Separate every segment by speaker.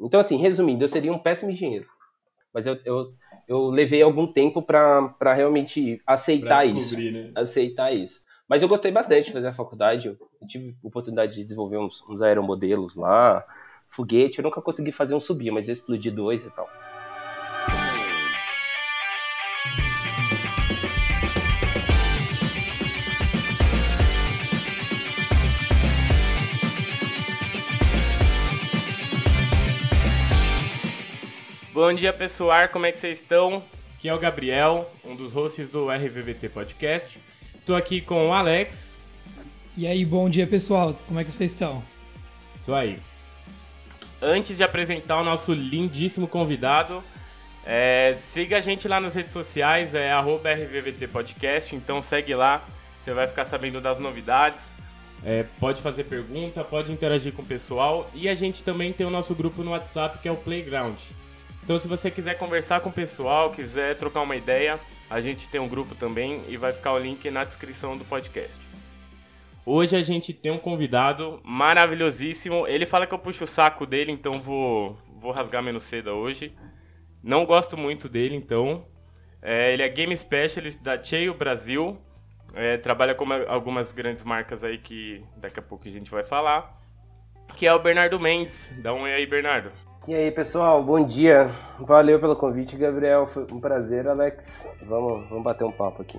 Speaker 1: Então, assim, resumindo, eu seria um péssimo engenheiro. Mas eu, eu, eu levei algum tempo para realmente aceitar isso. Né? Aceitar isso. Mas eu gostei bastante de fazer a faculdade. Eu tive oportunidade de desenvolver uns, uns aeromodelos lá, foguete. Eu nunca consegui fazer um subir, mas eu explodi dois e tal.
Speaker 2: Bom dia, pessoal. Como é que vocês estão? Aqui é o Gabriel, um dos hosts do RVVT Podcast. Estou aqui com o Alex.
Speaker 3: E aí, bom dia, pessoal. Como é que vocês estão?
Speaker 2: Isso aí. Antes de apresentar o nosso lindíssimo convidado, é, siga a gente lá nas redes sociais, é RVVT Podcast, então segue lá, você vai ficar sabendo das novidades. É, pode fazer pergunta, pode interagir com o pessoal. E a gente também tem o nosso grupo no WhatsApp que é o Playground. Então, se você quiser conversar com o pessoal, quiser trocar uma ideia, a gente tem um grupo também e vai ficar o link na descrição do podcast. Hoje a gente tem um convidado maravilhosíssimo. Ele fala que eu puxo o saco dele, então vou, vou rasgar menos cedo hoje. Não gosto muito dele, então. É, ele é Game Specialist da Cheio Brasil. É, trabalha com algumas grandes marcas aí que daqui a pouco a gente vai falar. Que é o Bernardo Mendes. Dá um oi aí, Bernardo.
Speaker 1: E aí, pessoal, bom dia. Valeu pelo convite, Gabriel. Foi um prazer, Alex. Vamos, vamos bater um papo aqui.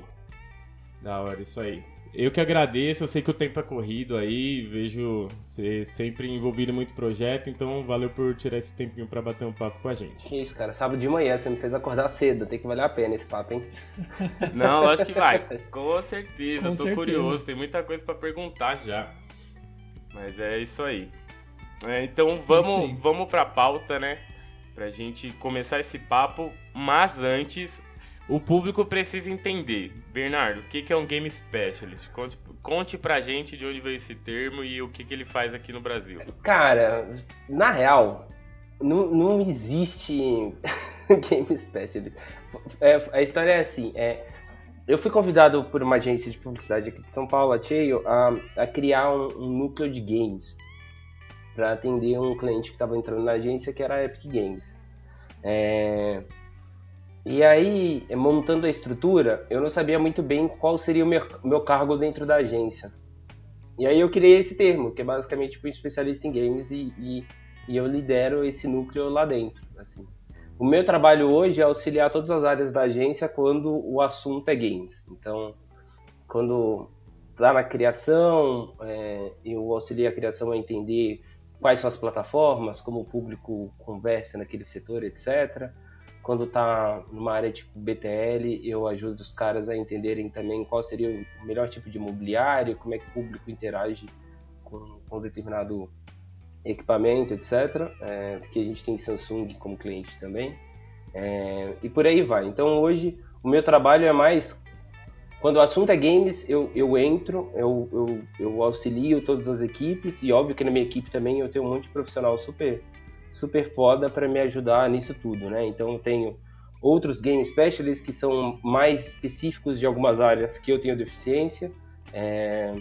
Speaker 2: Da hora, isso aí. Eu que agradeço, eu sei que o tempo é corrido aí, vejo você sempre envolvido em muito projeto, então valeu por tirar esse tempinho para bater um papo com a gente.
Speaker 1: Que isso, cara, sábado de manhã você me fez acordar cedo, tem que valer a pena esse papo, hein?
Speaker 2: Não, acho que vai, com certeza, com tô certeza. curioso, tem muita coisa para perguntar já. Mas é isso aí. É, então vamos, vamos pra pauta, né? Pra gente começar esse papo, mas antes o público precisa entender. Bernardo, o que é um Game Specialist? Conte, conte pra gente de onde veio esse termo e o que, que ele faz aqui no Brasil.
Speaker 1: Cara, na real, não, não existe Game Specialist. É, a história é assim, é, eu fui convidado por uma agência de publicidade aqui de São Paulo, a Cheio, a, a criar um, um núcleo de games para atender um cliente que estava entrando na agência que era a Epic Games. É... E aí, montando a estrutura, eu não sabia muito bem qual seria o meu, meu cargo dentro da agência. E aí eu criei esse termo, que é basicamente tipo, especialista em games e, e, e, eu lidero esse núcleo lá dentro. Assim. O meu trabalho hoje é auxiliar todas as áreas da agência quando o assunto é games. Então, quando lá na criação, é, eu auxilio a criação a entender quais são as plataformas, como o público conversa naquele setor, etc. Quando está numa área tipo BTL, eu ajudo os caras a entenderem também qual seria o melhor tipo de imobiliário, como é que o público interage com, com determinado equipamento, etc. É, porque a gente tem Samsung como cliente também. É, e por aí vai. Então hoje o meu trabalho é mais quando o assunto é games, eu, eu entro, eu, eu, eu auxilio todas as equipes e óbvio que na minha equipe também eu tenho um monte de profissional super, super foda para me ajudar nisso tudo, né? Então eu tenho outros game specialists que são mais específicos de algumas áreas que eu tenho deficiência. É,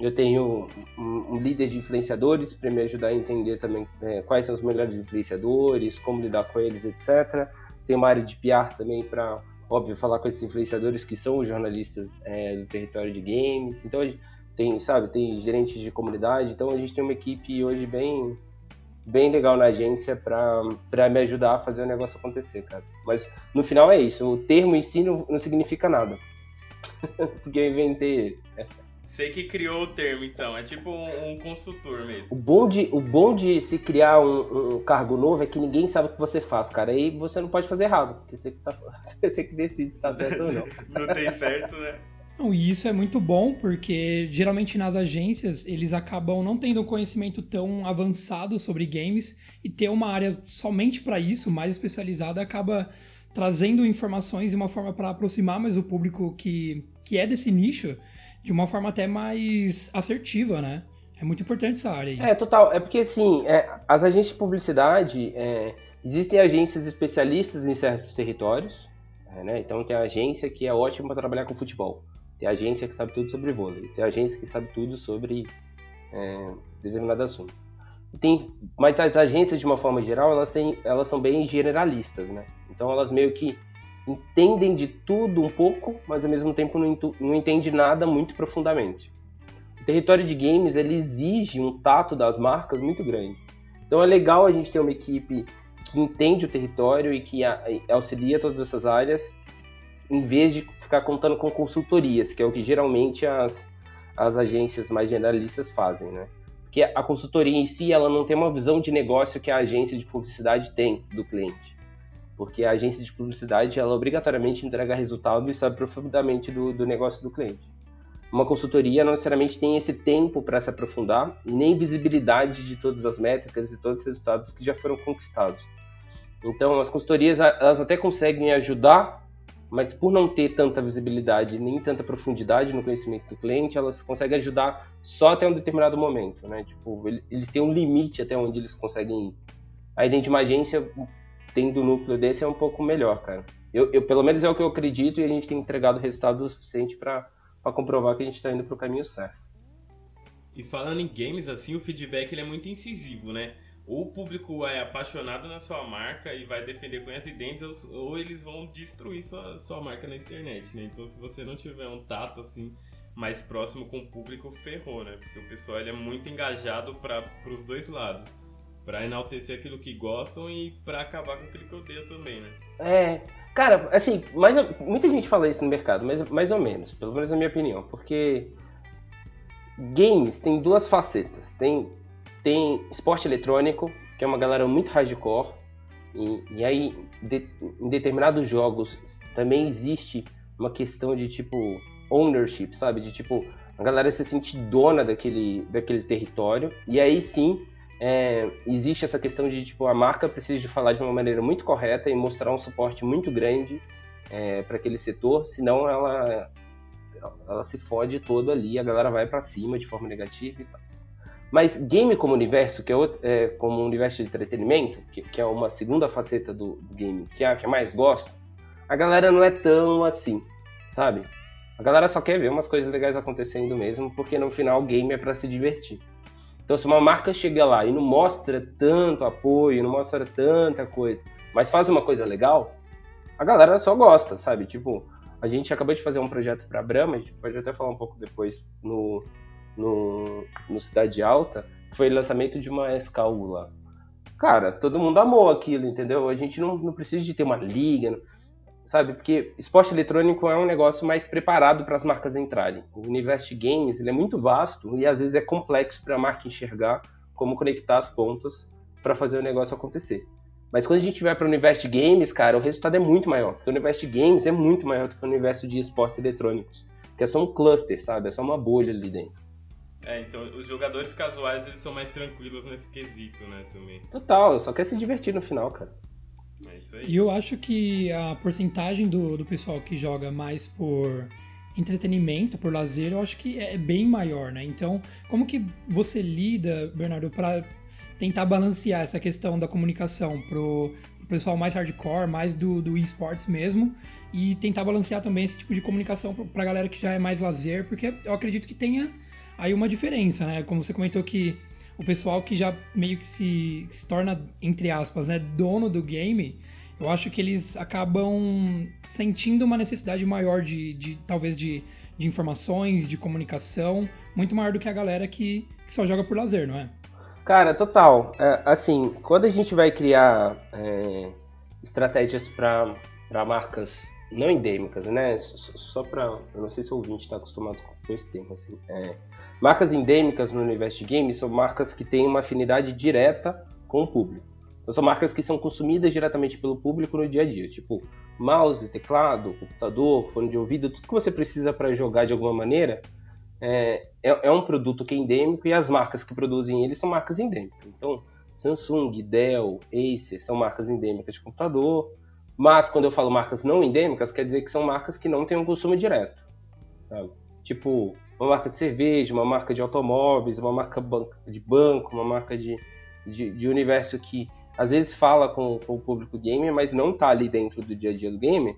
Speaker 1: eu tenho um, um, líder de influenciadores para me ajudar a entender também é, quais são os melhores influenciadores, como lidar com eles, etc. Tenho uma área de PR também para óbvio, falar com esses influenciadores que são os jornalistas é, do território de games. Então, tem, sabe, tem gerentes de comunidade. Então, a gente tem uma equipe hoje bem, bem legal na agência para me ajudar a fazer o negócio acontecer, cara. Mas, no final, é isso. O termo em si não, não significa nada. Porque eu inventei ele.
Speaker 2: Você que criou o termo, então. É tipo um, um, consultor mesmo.
Speaker 1: O bom, de, o bom de se criar um, um, cargo novo é que ninguém sabe o que você faz, cara. Aí você não pode fazer errado. Porque você que, tá, você que decide se tá certo ou não.
Speaker 2: não tem certo, né?
Speaker 3: Não, e isso é muito bom porque geralmente nas agências eles acabam não tendo um conhecimento tão avançado sobre games e ter uma área somente para isso, mais especializada, acaba trazendo informações de uma forma para aproximar mais o público que, que é desse nicho de uma forma até mais assertiva, né? É muito importante essa área aí.
Speaker 1: É, total. É porque, assim, é, as agências de publicidade, é, existem agências especialistas em certos territórios, é, né? Então tem a agência que é ótima para trabalhar com futebol. Tem a agência que sabe tudo sobre vôlei. Tem a agência que sabe tudo sobre é, determinado assunto. tem, mas as agências, de uma forma geral, elas, têm, elas são bem generalistas, né? Então elas meio que entendem de tudo um pouco, mas ao mesmo tempo não, não entende nada muito profundamente. O território de games ele exige um tato das marcas muito grande. Então é legal a gente ter uma equipe que entende o território e que auxilia todas essas áreas, em vez de ficar contando com consultorias, que é o que geralmente as, as agências mais generalistas fazem, né? Porque a consultoria em si, ela não tem uma visão de negócio que a agência de publicidade tem do cliente. Porque a agência de publicidade, ela obrigatoriamente entrega resultado e sabe profundamente do, do negócio do cliente. Uma consultoria não necessariamente tem esse tempo para se aprofundar nem visibilidade de todas as métricas e todos os resultados que já foram conquistados. Então, as consultorias, elas até conseguem ajudar mas por não ter tanta visibilidade nem tanta profundidade no conhecimento do cliente, elas conseguem ajudar só até um determinado momento, né? Tipo, eles têm um limite até onde eles conseguem ir. Aí dentro de uma agência, tendo um núcleo desse, é um pouco melhor, cara. Eu, eu, pelo menos é o que eu acredito e a gente tem entregado resultados o suficiente para comprovar que a gente está indo para o caminho certo.
Speaker 2: E falando em games, assim, o feedback ele é muito incisivo, né? ou o público é apaixonado na sua marca e vai defender com as dentes, ou eles vão destruir sua, sua marca na internet, né? Então, se você não tiver um tato assim mais próximo com o público, ferrou, né? Porque o pessoal ele é muito engajado para os dois lados. Para enaltecer aquilo que gostam e para acabar com aquilo que odeia também, né?
Speaker 1: É, cara, assim, mais, muita gente fala isso no mercado, mas mais ou menos, pelo menos na minha opinião, porque games tem duas facetas. Tem tem esporte eletrônico, que é uma galera muito hardcore. E, e aí, de, em determinados jogos, também existe uma questão de tipo ownership, sabe? De tipo, a galera se sente dona daquele, daquele território. E aí sim, é, existe essa questão de tipo, a marca precisa de falar de uma maneira muito correta e mostrar um suporte muito grande é, para aquele setor, senão ela, ela se fode toda ali, a galera vai para cima de forma negativa e tal. Mas game como universo, que é, outro, é como universo de entretenimento, que, que, é uma segunda faceta do, do game que é a que eu mais gosto, a galera não é tão assim, sabe? A galera só quer ver umas coisas legais acontecendo mesmo, porque no final o game é para se divertir. Então se uma marca chega lá e não mostra tanto apoio, não mostra tanta coisa, mas faz uma coisa legal, a galera só gosta, sabe? Tipo, a gente acabou de fazer um projeto para Brahma, a gente pode até falar um pouco depois no, no, no Cidade Alta, foi o lançamento de uma SKU. Cara, todo mundo amou aquilo, entendeu? A gente não, não precisa de ter uma liga, sabe? Porque esporte eletrônico é um negócio mais preparado para as marcas entrarem. O universo de games ele é muito vasto e às vezes é complexo para a marca enxergar como conectar as pontas para fazer o negócio acontecer. Mas quando a gente vai para o universo de games, cara, o resultado é muito maior. O universo de games é muito maior do que o universo de esportes eletrônicos. Que é só um cluster, sabe? É só uma bolha ali dentro.
Speaker 2: É, então os jogadores casuais eles são mais tranquilos nesse quesito, né, também.
Speaker 1: Total, só quer se divertir no final, cara.
Speaker 3: É. E eu acho que a porcentagem do, do pessoal que joga mais por entretenimento, por lazer, eu acho que é bem maior, né? Então, como que você lida, Bernardo, para tentar balancear essa questão da comunicação pro, pro pessoal mais hardcore, mais do, do esportes mesmo, e tentar balancear também esse tipo de comunicação pra galera que já é mais lazer, porque eu acredito que tenha aí uma diferença, né? Como você comentou que o pessoal que já meio que se, que se torna, entre aspas, né, dono do game, eu acho que eles acabam sentindo uma necessidade maior de, de talvez de, de informações, de comunicação, muito maior do que a galera que, que só joga por lazer, não é?
Speaker 1: Cara, total. É, assim, quando a gente vai criar é, estratégias para marcas não endêmicas, né? Só para, eu não sei se o ouvinte está acostumado com esse termo, assim. É, Marcas endêmicas no universo de games são marcas que têm uma afinidade direta com o público. Então, são marcas que são consumidas diretamente pelo público no dia a dia, tipo mouse, teclado, computador, fone de ouvido, tudo que você precisa para jogar de alguma maneira é, é, é, um produto que é endêmico e as marcas que produzem ele são marcas endêmicas. Então, Samsung, Dell, Acer são marcas endêmicas de computador, mas quando eu falo marcas não endêmicas, quer dizer que são marcas que não têm um consumo direto. Sabe? Tipo, uma marca de cerveja, uma marca de automóveis, uma marca de banco, uma marca de, de, de universo que às vezes fala com, com, o público gamer, mas não está ali dentro do dia a dia do gamer,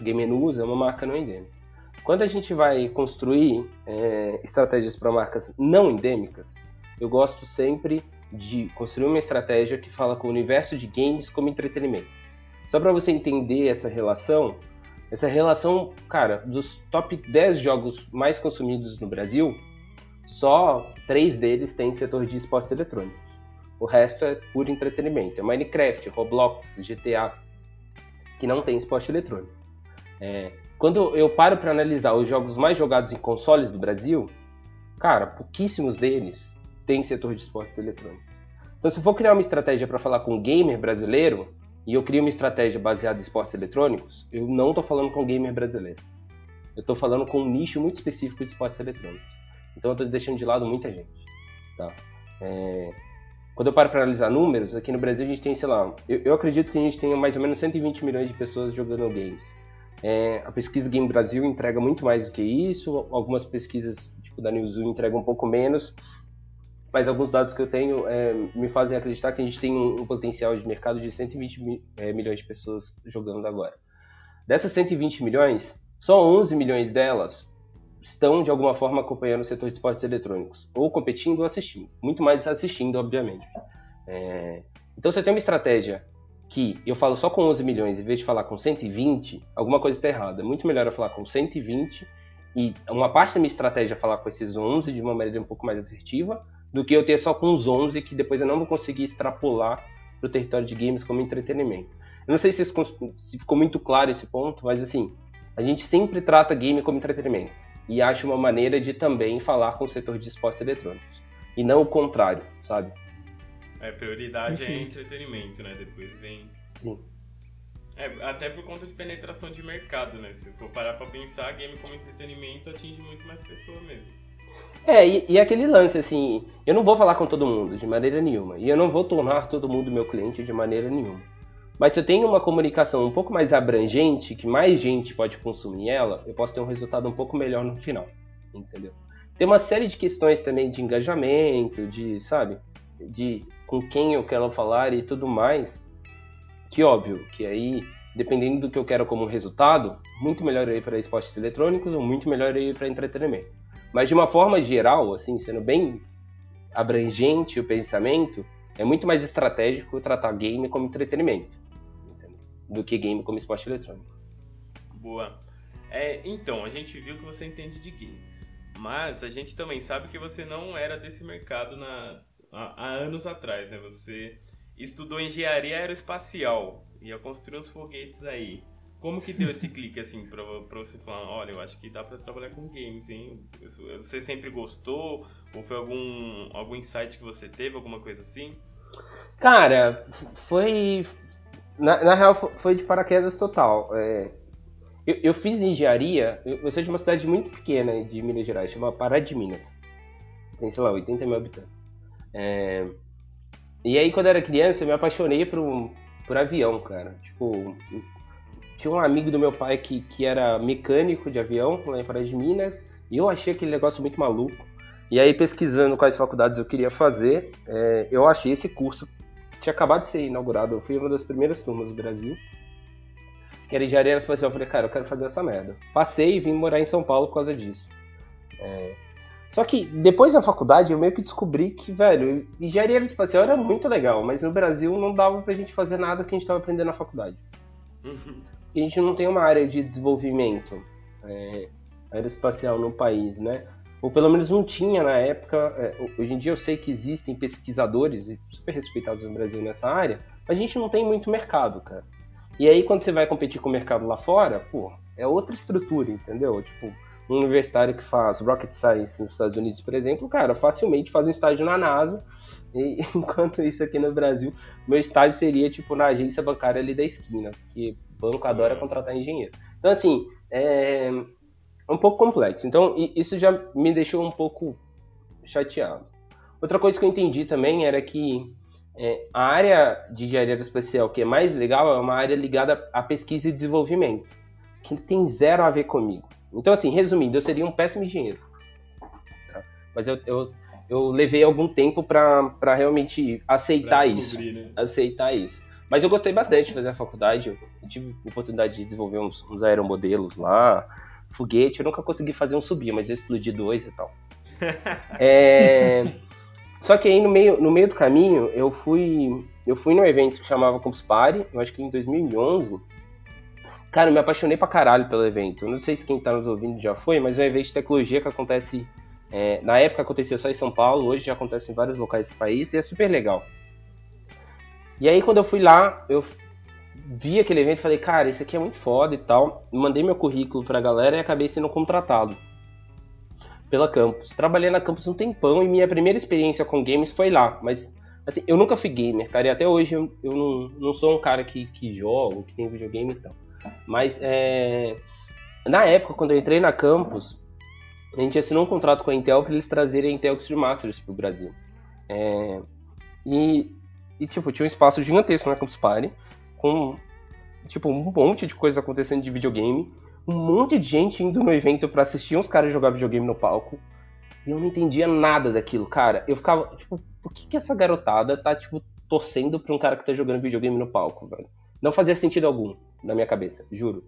Speaker 1: gamer não usa, é uma marca não endêmica. Quando a gente vai construir é, estratégias para marcas não endêmicas, eu gosto sempre de construir uma estratégia que fala com o universo de games como entretenimento. Só para você entender essa relação, essa relação, cara, dos top 10 jogos mais consumidos no Brasil, só três deles têm setor de esportes eletrônicos. O resto é puro entretenimento. É Minecraft, Roblox, GTA, que não tem esporte eletrônico. É, quando eu paro para analisar os jogos mais jogados em consoles do Brasil, cara, pouquíssimos deles têm setor de esportes eletrônicos. Então, se eu for criar uma estratégia para falar com um gamer brasileiro, e eu crio uma estratégia baseada em esportes eletrônicos, eu não estou falando com um gamer brasileiro. Eu estou falando com um nicho muito específico de esportes eletrônicos. Então, eu estou deixando de lado muita gente. Tá? É... Quando eu paro para analisar números, aqui no Brasil a gente tem, sei lá, eu, eu, acredito que a gente tenha mais ou menos 120 milhões de pessoas jogando games. É, a pesquisa Game Brasil entrega muito mais do que isso, algumas pesquisas tipo da Newzoo entregam um pouco menos, mas alguns dados que eu tenho é, me fazem acreditar que a gente tem um, um potencial de mercado de 120 mi, é, milhões de pessoas jogando agora. Dessas 120 milhões, só 11 milhões delas estão de alguma forma acompanhando o setor de esportes eletrônicos, ou competindo ou assistindo. Muito mais assistindo, obviamente. É... Então, se eu tenho uma estratégia que eu falo só com 11 milhões em vez de falar com 120, alguma coisa está errada. É muito melhor eu falar com 120 e uma parte da minha estratégia é falar com esses 11 de uma maneira um pouco mais assertiva do que eu ter só com os 11 que depois eu não vou conseguir extrapolar para o território de games como entretenimento. Eu não sei se, se ficou muito claro esse ponto, mas assim, a gente sempre trata game como entretenimento e acha uma maneira de também falar com o setor de esportes eletrônicos e não o contrário, sabe?
Speaker 2: É, prioridade Enfim. é entretenimento, né? Depois vem.
Speaker 1: Sim.
Speaker 2: É, até por conta de penetração de mercado, né? Se for parar pra pensar, game como entretenimento atinge muito mais pessoas mesmo.
Speaker 1: É, e, e, aquele lance, assim, eu não vou falar com todo mundo de maneira nenhuma. E eu não vou tornar todo mundo meu cliente de maneira nenhuma. Mas se eu tenho uma comunicação um pouco mais abrangente, que mais gente pode consumir ela, eu posso ter um resultado um pouco melhor no final. Entendeu? Tem uma série de questões também de engajamento, de, sabe? De com quem eu quero falar e tudo mais. Que óbvio, que aí, dependendo do que eu quero como resultado, muito melhor ir para esportes eletrônicos ou muito melhor ir para entretenimento. Mas de uma forma geral, assim, sendo bem abrangente o pensamento, é muito mais estratégico tratar game como entretenimento entendeu? do que game como esporte eletrônico.
Speaker 2: Boa. É, então, a gente viu que você entende de games, mas a gente também sabe que você não era desse mercado na, há, há anos atrás, né? Você estudou engenharia aeroespacial, ia construir uns foguetes aí. Como que deu esse clique, assim, pra, pra você falar, olha, eu acho que dá pra trabalhar com games, hein? Você sempre gostou? Ou foi algum, algum insight que você teve, alguma coisa assim?
Speaker 1: Cara, foi... Na, na real, foi de paraquedas total. É, eu, eu, fiz engenharia, eu, sou de uma cidade muito pequena de Minas Gerais, chama Pará de Minas. Tem, sei lá, 80 mil habitantes. É, e aí, quando eu era criança, eu me apaixonei por, por avião, cara. Tipo, tinha um amigo do meu pai que, que era mecânico de avião lá em Pará de Minas, e eu achei aquele negócio muito maluco. E aí, pesquisando quais faculdades eu queria fazer, é, eu achei esse curso. Tinha acabado de ser inaugurado, eu fui uma das primeiras turmas do Brasil. Que era engenharia espacial. Eu falei, cara, eu quero fazer essa merda. Passei e vim morar em São Paulo por causa disso. É, só que depois da faculdade eu meio que descobri que, velho, engenharia espacial era muito legal, mas no Brasil não dava pra gente fazer nada que a gente tava aprendendo na faculdade. Uhum a gente não tem uma área de desenvolvimento é, aeroespacial no país, né? Ou pelo menos não tinha na época. É, hoje em dia eu sei que existem pesquisadores super respeitados no Brasil nessa área, mas a gente não tem muito mercado, cara. E aí quando você vai competir com o mercado lá fora, pô, é outra estrutura, entendeu? Tipo, um universitário que faz rocket science nos Estados Unidos, por exemplo, cara, facilmente faz um estágio na NASA. E, enquanto isso aqui no Brasil, meu estágio seria tipo na agência bancária ali da esquina, porque banco adora contratar engenheiro. Então, assim, é um pouco complexo. Então, isso já me deixou um pouco chateado. Outra coisa que eu entendi também era que é, a área de engenharia espacial que é mais legal é uma área ligada à pesquisa e desenvolvimento, que tem zero a ver comigo. Então, assim, resumindo, eu seria um péssimo engenheiro. Tá? Mas eu, eu, eu, levei algum tempo para realmente aceitar isso. Né? Aceitar isso. Mas eu gostei bastante de fazer a faculdade. Eu tive a oportunidade de desenvolver uns, uns aeromodelos lá, foguete. Eu nunca consegui fazer um subir, mas eu explodi dois e tal. é... Só que aí no meio, no meio do caminho, eu fui eu fui num evento que chamava Campus Party, eu acho que em 2011. Cara, eu me apaixonei pra caralho pelo evento. Eu não sei se quem tá nos ouvindo já foi, mas é um evento de tecnologia que acontece. É, na época acontecia só em São Paulo, hoje já acontece em vários locais do país e é super legal. E aí quando eu fui lá, eu vi aquele evento e falei, cara, isso aqui é muito foda e tal. Mandei meu currículo pra galera e acabei sendo contratado pela Campus. Trabalhei na Campus um tempão e minha primeira experiência com games foi lá, mas assim, eu nunca fui gamer, cara, e até hoje eu, eu não, não sou um cara que, que joga, que tem videogame e tal. Mas é, na época, quando eu entrei na Campus, a gente assinou um contrato com a Intel para eles trazerem a Intel Extreme Masters pro Brasil. É, e, e, tipo, tinha um espaço gigantesco na Campus Party, com, tipo, um monte de coisa acontecendo de videogame um monte de gente indo no evento para assistir uns caras jogar videogame no palco. E eu não entendia nada daquilo, cara. Eu ficava, tipo, por que, que essa garotada tá, tipo, torcendo pra um cara que tá jogando videogame no palco, velho? Não fazia sentido algum na minha cabeça, juro.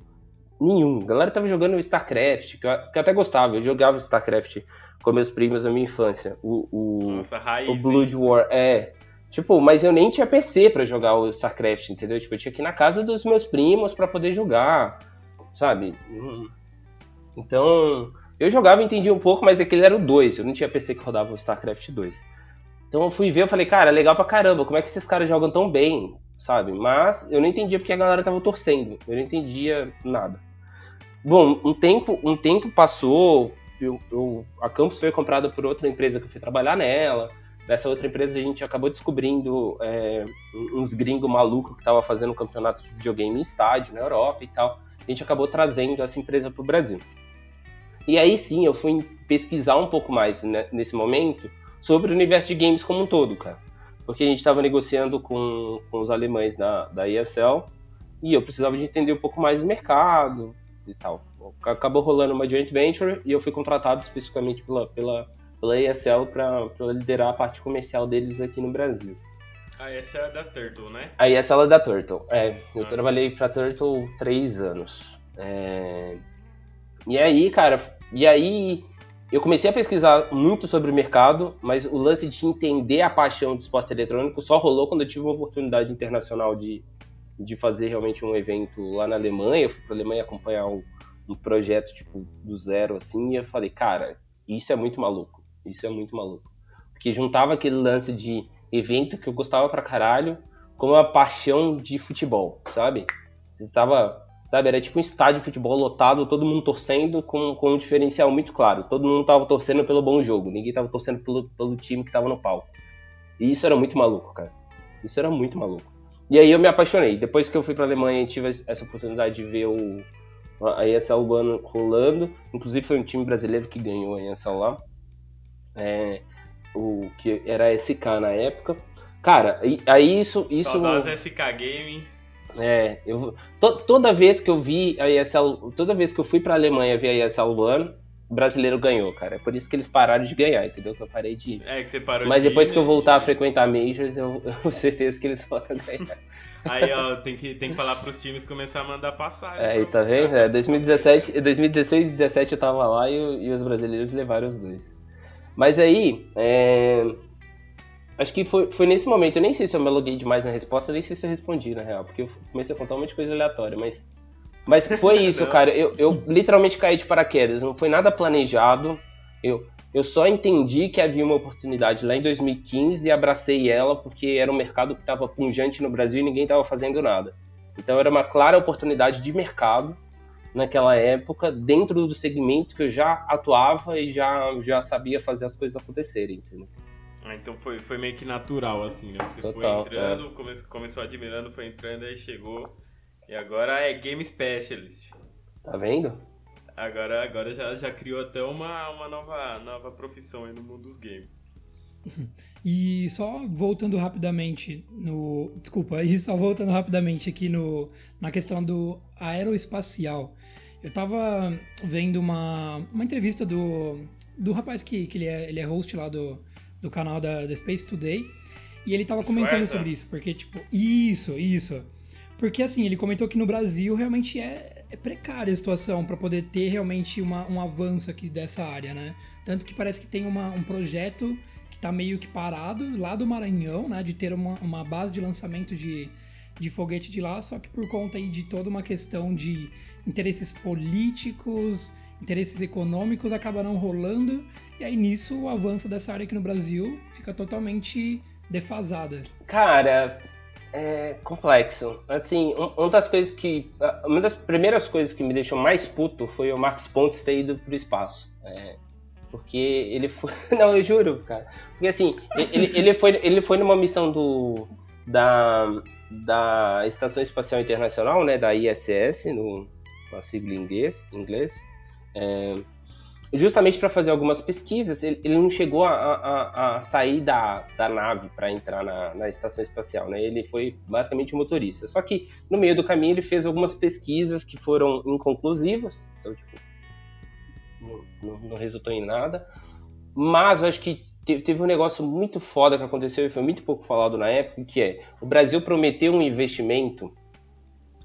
Speaker 1: Nenhum. A galera tava jogando StarCraft, que eu, que eu até gostava. Eu jogava StarCraft com meus primos na minha infância. O, o,
Speaker 2: Nossa, raiz,
Speaker 1: o Blood War, é. Tipo, mas eu nem tinha PC para jogar o StarCraft, entendeu? Tipo, eu tinha que ir na casa dos meus primos para poder jogar sabe? Então, eu jogava e entendia um pouco, mas aquele era o 2, eu não tinha PC que rodava o StarCraft 2. Então eu fui ver, eu falei, cara, legal pra caramba, como é que esses caras jogam tão bem, sabe? Mas eu não entendia porque a galera tava torcendo, eu não entendia nada. Bom, um tempo, um tempo passou, eu, eu, a Campus foi comprada por outra empresa que eu fui trabalhar nela. Dessa outra empresa a gente acabou descobrindo é, uns gringos malucos que estavam fazendo um campeonato de videogame em estádio na Europa e tal a gente acabou trazendo essa empresa para o Brasil. E aí sim, eu fui pesquisar um pouco mais né, nesse momento sobre o universo de games como um todo, cara. Porque a gente estava negociando com, com os alemães da, da ESL e eu precisava de entender um pouco mais do mercado e tal. Acabou rolando uma joint venture e eu fui contratado especificamente pela, pela, pela ESL para liderar a parte comercial deles aqui no Brasil.
Speaker 2: A essa é da Turtle, né?
Speaker 1: Aí essa é da Turtle. É, eu ah. trabalhei pra Turtle três anos. É... E aí, cara, e aí eu comecei a pesquisar muito sobre o mercado, mas o lance de entender a paixão de esporte eletrônico só rolou quando eu tive uma oportunidade internacional de, de fazer realmente um evento lá na Alemanha. Eu fui pra Alemanha acompanhar um, um projeto, tipo, do zero, assim, e eu falei, cara, isso é muito maluco. Isso é muito maluco. Porque juntava aquele lance de evento que eu gostava pra caralho, como uma paixão de futebol, sabe? Você estava, sabe, era tipo um estádio de futebol lotado, todo mundo torcendo com, com um diferencial muito claro. Todo mundo tava torcendo pelo bom jogo, ninguém tava torcendo pelo, pelo time que tava no palco. E isso era muito maluco, cara. Isso era muito maluco. E aí eu me apaixonei. Depois que eu fui pra Alemanha e tive essa oportunidade de ver o, a ESL Urbano rolando. Inclusive foi um time brasileiro que ganhou a ESL lá. É, o que era SK na época. Cara, aí isso. isso
Speaker 2: Saudades SK Game.
Speaker 1: É, eu, to, toda vez que eu vi a ESL, toda vez que eu fui pra Alemanha ver a ESL One, o brasileiro ganhou, cara. É por isso que eles pararam de ganhar, entendeu? Que eu parei de ir.
Speaker 2: É, que você parou
Speaker 1: Mas
Speaker 2: de
Speaker 1: depois
Speaker 2: ir,
Speaker 1: que eu
Speaker 2: né?
Speaker 1: voltar a frequentar Majors, eu, tenho certeza que eles voltam a ganhar.
Speaker 2: Aí, ó, tem que, tem que falar pros times começar a mandar passagem.
Speaker 1: É, tá vendo? É, 2017, 2016 e 2017 eu tava lá e, e os brasileiros levaram os dois. Mas aí, é... acho que foi, foi nesse momento, eu nem sei se eu me aluguei demais na resposta, nem sei se eu respondi, na real, porque eu comecei a contar um monte de coisa aleatória, mas... Mas foi isso, cara, eu, eu literalmente caí de paraquedas, não foi nada planejado, eu, eu só entendi que havia uma oportunidade lá em 2015 e abracei ela porque era um mercado que estava punjante no Brasil e ninguém estava fazendo nada. Então era uma clara oportunidade de mercado naquela época, dentro do segmento que eu já atuava e já, já sabia fazer as coisas acontecerem, entendeu?
Speaker 2: Ah, então foi, foi meio que natural, assim, né? Você
Speaker 1: Total,
Speaker 2: foi entrando, é. come, começou admirando, foi entrando, aí chegou. E agora é Game Specialist.
Speaker 1: Tá vendo?
Speaker 2: Agora, agora já, já criou até uma, uma nova, nova profissão aí no mundo dos games.
Speaker 3: E só voltando rapidamente no. Desculpa, e só voltando rapidamente aqui no, na questão do aeroespacial. Eu tava vendo uma, uma entrevista do, do rapaz que, que ele, é, ele é host lá do, do canal da, da Space Today. E ele tava comentando sobre isso, porque, tipo, isso, isso. Porque, assim, ele comentou que no Brasil realmente é, é precária a situação para poder ter realmente uma, um avanço aqui dessa área, né? Tanto que parece que tem uma, um projeto está meio que parado lá do Maranhão, né? De ter uma, uma base de lançamento de, de foguete de lá, só que por conta aí de toda uma questão de interesses políticos, interesses econômicos, acaba não rolando. E aí nisso o avanço dessa área aqui no Brasil fica totalmente defasada.
Speaker 1: Cara, é complexo. Assim, uma das coisas que. Uma das primeiras coisas que me deixou mais puto foi o Marcos Pontes ter ido pro espaço. É, porque ele foi. Não, eu juro, cara. Porque assim, ele, ele, foi, ele foi numa missão do. Da, da Estação Espacial Internacional, né? Da ISS, no, na sigla em inglês. inglês é, justamente para fazer algumas pesquisas, ele, ele não chegou a, a, a, sair da, da nave para entrar na, na, estação espacial, né? Ele foi basicamente motorista. Só que no meio do caminho ele fez algumas pesquisas que foram inconclusivas, então tipo, não, não resultou em nada. Mas eu acho que teve um negócio muito foda que aconteceu e foi muito pouco falado na época, que é o Brasil prometeu um investimento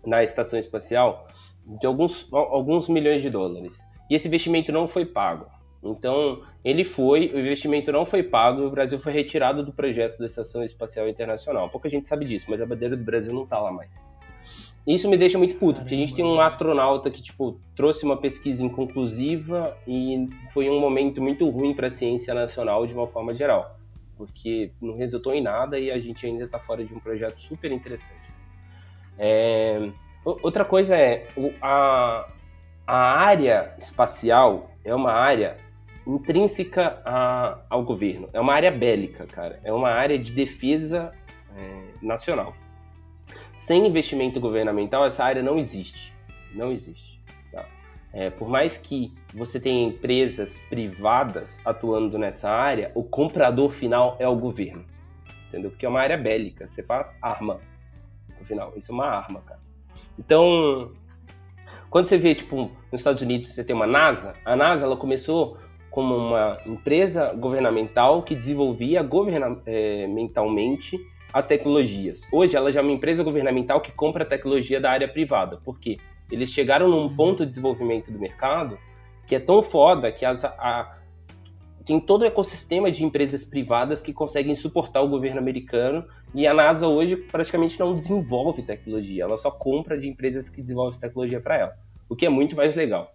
Speaker 1: na estação espacial de alguns, alguns milhões de dólares e esse investimento não foi pago. Então, ele foi, o investimento não foi pago e o Brasil foi retirado do projeto da Estação Espacial Internacional. Pouca gente sabe disso, mas a bandeira do Brasil não está lá mais. Isso me deixa muito puto, porque a gente tem um astronauta que, tipo, trouxe uma pesquisa inconclusiva e foi um momento muito ruim para a ciência nacional de uma forma geral, porque não resultou em nada e a gente ainda está fora de um projeto super interessante. É... Outra coisa é, a, a área espacial é uma área intrínseca a, ao governo. É uma área bélica, cara. É uma área de defesa é, nacional. Sem investimento governamental, essa área não existe. Não existe. Tá? É, por mais que você tenha empresas privadas atuando nessa área, o comprador final é o governo. Entendeu? Porque é uma área bélica. Você faz arma no final. Isso é uma arma, cara. Então, quando você vê, tipo, nos Estados Unidos você tem uma NASA, a NASA ela começou como uma empresa governamental que desenvolvia governamentalmente as tecnologias. Hoje ela já é uma empresa governamental que compra tecnologia da área privada. Por quê? Eles chegaram num uhum. ponto de desenvolvimento do mercado que é tão foda que as, a, tem todo o ecossistema de empresas privadas que conseguem suportar o governo americano e a NASA hoje praticamente não desenvolve tecnologia, ela só compra de empresas que desenvolvem tecnologia para ela o que é muito mais legal.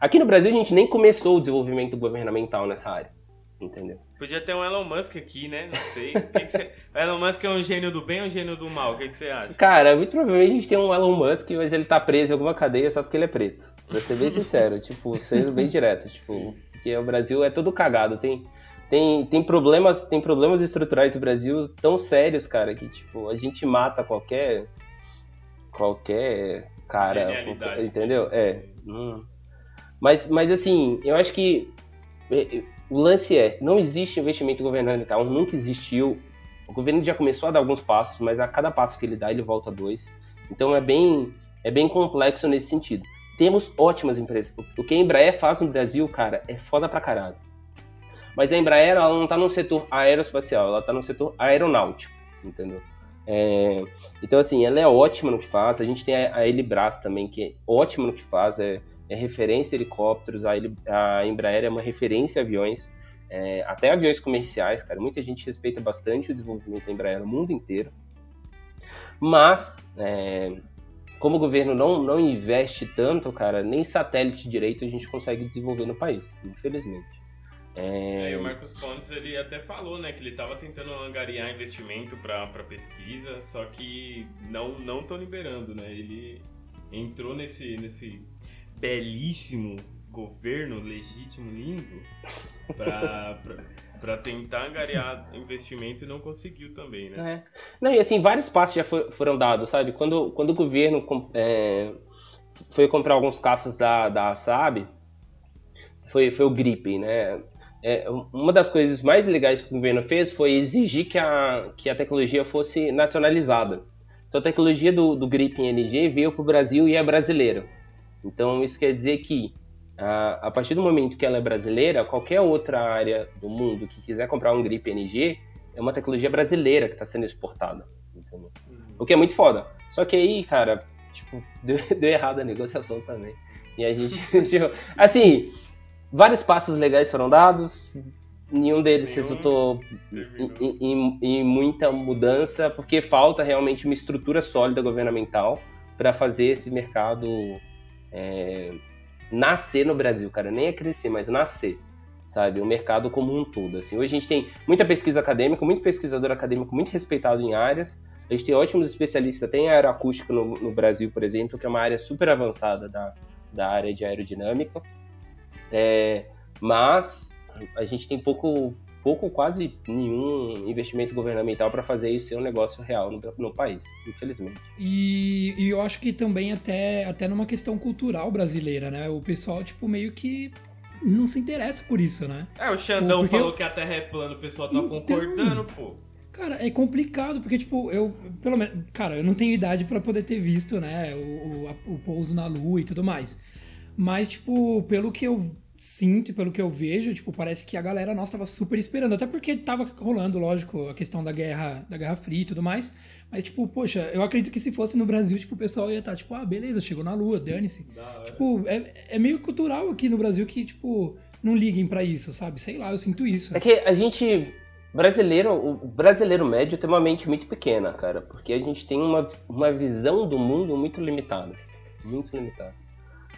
Speaker 1: Aqui no Brasil a gente nem começou o desenvolvimento governamental nessa área, entendeu?
Speaker 2: Podia ter um Elon Musk aqui, né? Não sei. que que você... Elon Musk é um gênio do bem ou um gênio do mal? O que, que você acha?
Speaker 1: Cara, muito provavelmente a gente tem um Elon Musk, mas ele tá preso em alguma cadeia só porque ele é preto. Pra ser bem sincero, tipo, sendo bem direto, tipo, porque o Brasil é todo cagado, tem tem, tem problemas tem problemas estruturais no Brasil tão sérios, cara, que tipo, a gente mata qualquer qualquer cara. Entendeu? É. Hum. Mas, mas assim, eu acho que é, é, o lance é, não existe investimento governamental, nunca existiu. O governo já começou a dar alguns passos, mas a cada passo que ele dá, ele volta dois. Então é bem, é bem complexo nesse sentido. Temos ótimas empresas. O que a Embraer faz no Brasil, cara, é foda pra caralho. Mas a Embraer, ela não tá no setor aeroespacial, ela tá no setor aeronáutico, entendeu? É, então, assim, ela é ótima no que faz. A gente tem a, a Elibras também, que é ótima no que faz, é, é referência a helicópteros. A, a, Embraer é uma referência a aviões, é, até aviões comerciais, cara. Muita gente respeita bastante o desenvolvimento da Embraer no mundo inteiro. Mas, é, como o governo não, não investe tanto, cara, nem satélite direito a gente consegue desenvolver no país, infelizmente.
Speaker 2: É... o Marcos Pontes ele até falou, né, que ele estava tentando angariar investimento para pesquisa, só que não não estão liberando, né? Ele entrou nesse nesse belíssimo governo legítimo lindo para tentar angariar investimento e não conseguiu também, né?
Speaker 1: É. Não, e assim, vários passos já for, foram dados, sabe? Quando, quando o governo é, foi comprar alguns caças da, da Saab, foi, foi o Gripen, né? é, uma das coisas mais legais que o governo fez foi exigir que a, que a tecnologia fosse nacionalizada. Então a tecnologia do, do Gripen NG veio para o Brasil e é brasileira. Então isso quer dizer que a, a partir do momento que ela é brasileira, qualquer outra área do mundo que quiser comprar um Gripen NG é uma tecnologia brasileira que está sendo exportada. Entendeu? Uhum. O que é muito foda. Só que aí, cara, tipo, deu, deu errado a negociação também. E a gente, tipo, assim, vários passos legais foram dados, nenhum deles nenhum resultou em, em, em, muita mudança, porque falta realmente uma estrutura sólida governamental para fazer esse mercado é, nascer no Brasil, cara. Nem é crescer, mas nascer, sabe? O mercado como um todo. Assim. Hoje a gente tem muita pesquisa acadêmica, muito pesquisador acadêmico muito respeitado em áreas. A gente tem ótimos especialistas, tem aeroacústica no, no Brasil, por exemplo, que é uma área super avançada da, da área de aerodinâmica. É, mas a gente tem pouco, pouco, quase nenhum investimento governamental para fazer isso ser um negócio real no, no país, infelizmente.
Speaker 3: E, e, eu acho que também até, até numa questão cultural brasileira, né? O pessoal, tipo, meio que não se interessa por isso, né?
Speaker 2: É, o Xandão Porque falou eu... que a Terra é plana, o pessoal tá então... concordando, pô.
Speaker 3: Cara, é complicado, porque, tipo, eu, pelo menos, cara, eu não tenho idade para poder ter visto, né, o, o, o pouso na Lua e tudo mais. Mas, tipo, pelo que eu sinto e pelo que eu vejo, tipo, parece que a galera nossa tava super esperando. Até porque tava rolando, lógico, a questão da guerra, da guerra fria e tudo mais. Mas, tipo, poxa, eu acredito que se fosse no Brasil, tipo, o pessoal ia estar, tá, tipo, ah, beleza, chegou na Lua, dane-se. Tipo, é, é meio cultural aqui no Brasil que, tipo, não liguem para isso, sabe? Sei lá, eu sinto isso.
Speaker 1: É que a gente. Brasileiro, o brasileiro médio tem uma mente muito pequena, cara. Porque a gente tem uma, uma visão do mundo muito limitada. Muito limitada.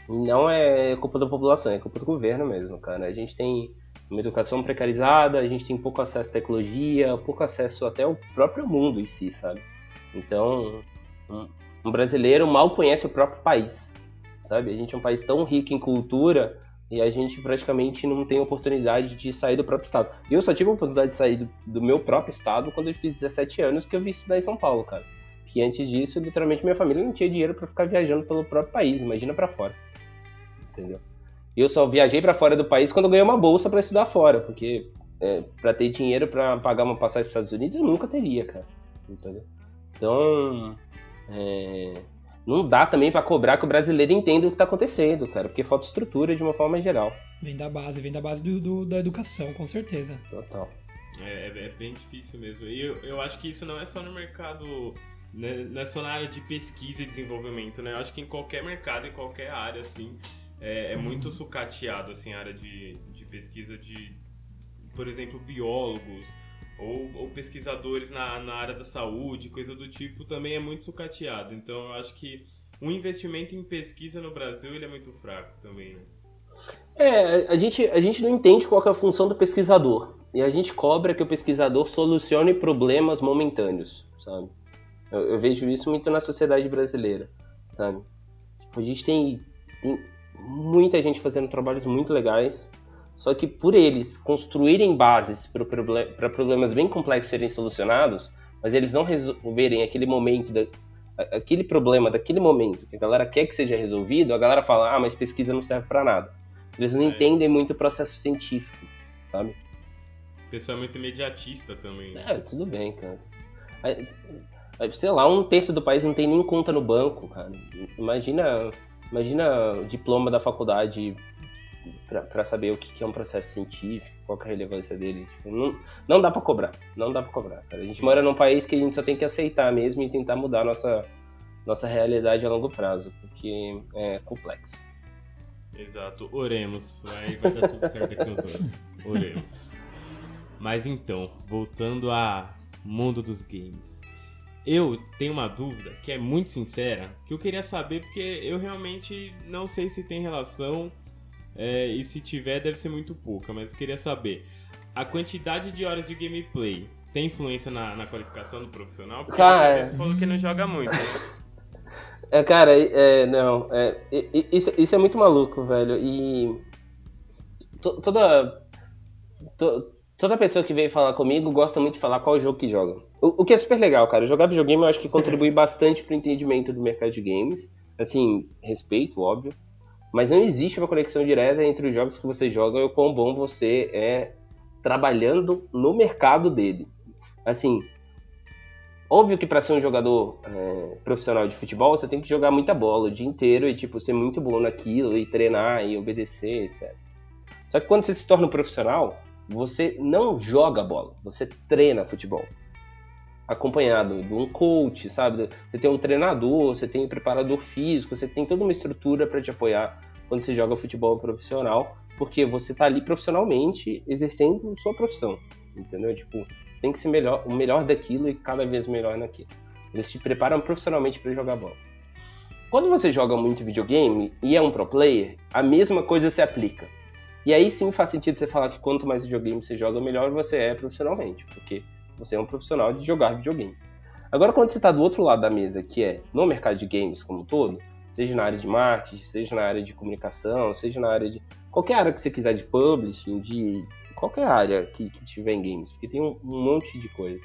Speaker 1: Não é culpa da população, é culpa do governo mesmo, cara. A gente tem uma educação precarizada, a gente tem pouco acesso à tecnologia, pouco acesso até ao próprio mundo em si, sabe? Então, um brasileiro mal conhece o próprio país, sabe? A gente é um país tão rico em cultura e a gente praticamente não tem oportunidade de sair do próprio estado. Eu só tive a oportunidade de sair do, do meu próprio estado quando eu fiz 17 anos que eu vim estudar em São Paulo, cara. Que antes disso, literalmente, minha família não tinha dinheiro para ficar viajando pelo próprio país, imagina para fora entendeu? Eu só viajei para fora do país quando eu ganhei uma bolsa para estudar fora, porque é, para ter dinheiro para pagar uma passagem para os Estados Unidos eu nunca teria, cara. Entendeu? Então, é, não dá também para cobrar que o brasileiro entenda o que está acontecendo, cara, porque falta estrutura de uma forma geral.
Speaker 3: Vem da base, vem da base do, do da educação, com certeza.
Speaker 1: Total.
Speaker 2: É, é, é, bem difícil mesmo. E eu, eu acho que isso não é só no mercado, né, não é só na área de pesquisa e desenvolvimento, né? Eu acho que em qualquer mercado, em qualquer área, assim, é, é muito sucateado, assim, a área de, de pesquisa de, por exemplo, biólogos ou, ou pesquisadores na, na área da saúde, coisa do tipo, também é muito sucateado. Então, eu acho que o investimento em pesquisa no Brasil ele é muito fraco também, né?
Speaker 1: É, a gente, a gente não entende qual é a função do pesquisador. E a gente cobra que o pesquisador solucione problemas momentâneos, sabe? Eu, eu vejo isso muito na sociedade brasileira, sabe? Tipo, a gente tem, tem muita gente fazendo trabalhos muito legais, só que por eles construírem bases para problemas bem complexos serem solucionados, mas eles não resolverem aquele momento, da, aquele problema daquele momento que a galera quer que seja resolvido, a galera fala, ah, mas pesquisa não serve para nada. Eles não é. entendem muito o processo científico, sabe?
Speaker 2: O pessoal é muito imediatista também. Né?
Speaker 1: É, tudo bem, cara. Sei lá, um terço do país não tem nem conta no banco, cara. Imagina Imagina o diploma da faculdade para saber o que é um processo científico, qual é a relevância dele. Tipo, não, não dá para cobrar, não dá para cobrar. Cara. A gente Sim. mora num país que a gente só tem que aceitar mesmo e tentar mudar nossa, nossa realidade a longo prazo, porque é complexo.
Speaker 2: Exato, oremos. Vai, vai dar tudo certo aqui nos anos. Oremos. Mas então, voltando a mundo dos games. Eu tenho uma dúvida que é muito sincera, que eu queria saber porque eu realmente não sei se tem relação é, e se tiver deve ser muito pouca, mas queria saber a quantidade de horas de gameplay tem influência na, na qualificação do profissional?
Speaker 1: Porque cara,
Speaker 2: você falou que não joga muito. Né?
Speaker 1: É, cara, é, não, é, isso, isso é muito maluco, velho. E toda, toda pessoa que veio falar comigo gosta muito de falar qual jogo que joga. O, o, que é super legal, cara. Jogar videogame eu acho que contribui bastante pro entendimento do mercado de games. Assim, respeito, óbvio. Mas não existe uma conexão direta entre os jogos que você joga e o quão bom você é trabalhando no mercado dele. Assim, óbvio que para ser um jogador é, profissional de futebol, você tem que jogar muita bola o dia inteiro e, tipo, ser muito bom naquilo e treinar e obedecer, etc. Só que quando você se torna um profissional, você não joga bola, você treina futebol acompanhado de um coach, sabe? Você tem um treinador, você tem um preparador físico, você tem toda uma estrutura para te apoiar quando você joga futebol profissional, porque você tá ali profissionalmente exercendo sua profissão, entendeu? Tipo, você tem que ser melhor, o melhor daquilo e cada vez melhor naquilo. Eles te preparam profissionalmente para jogar bola. Quando você joga muito videogame e é um pro player, a mesma coisa se aplica. E aí sim faz sentido você falar que quanto mais videogame você joga, melhor você é profissionalmente, porque você é um profissional de jogar videogame. Agora, quando você está do outro lado da mesa, que é no mercado de games como um todo, seja na área de marketing, seja na área de comunicação, seja na área de qualquer área que você quiser de publishing, de qualquer área que, que tiver em games, porque tem um, um monte de coisa.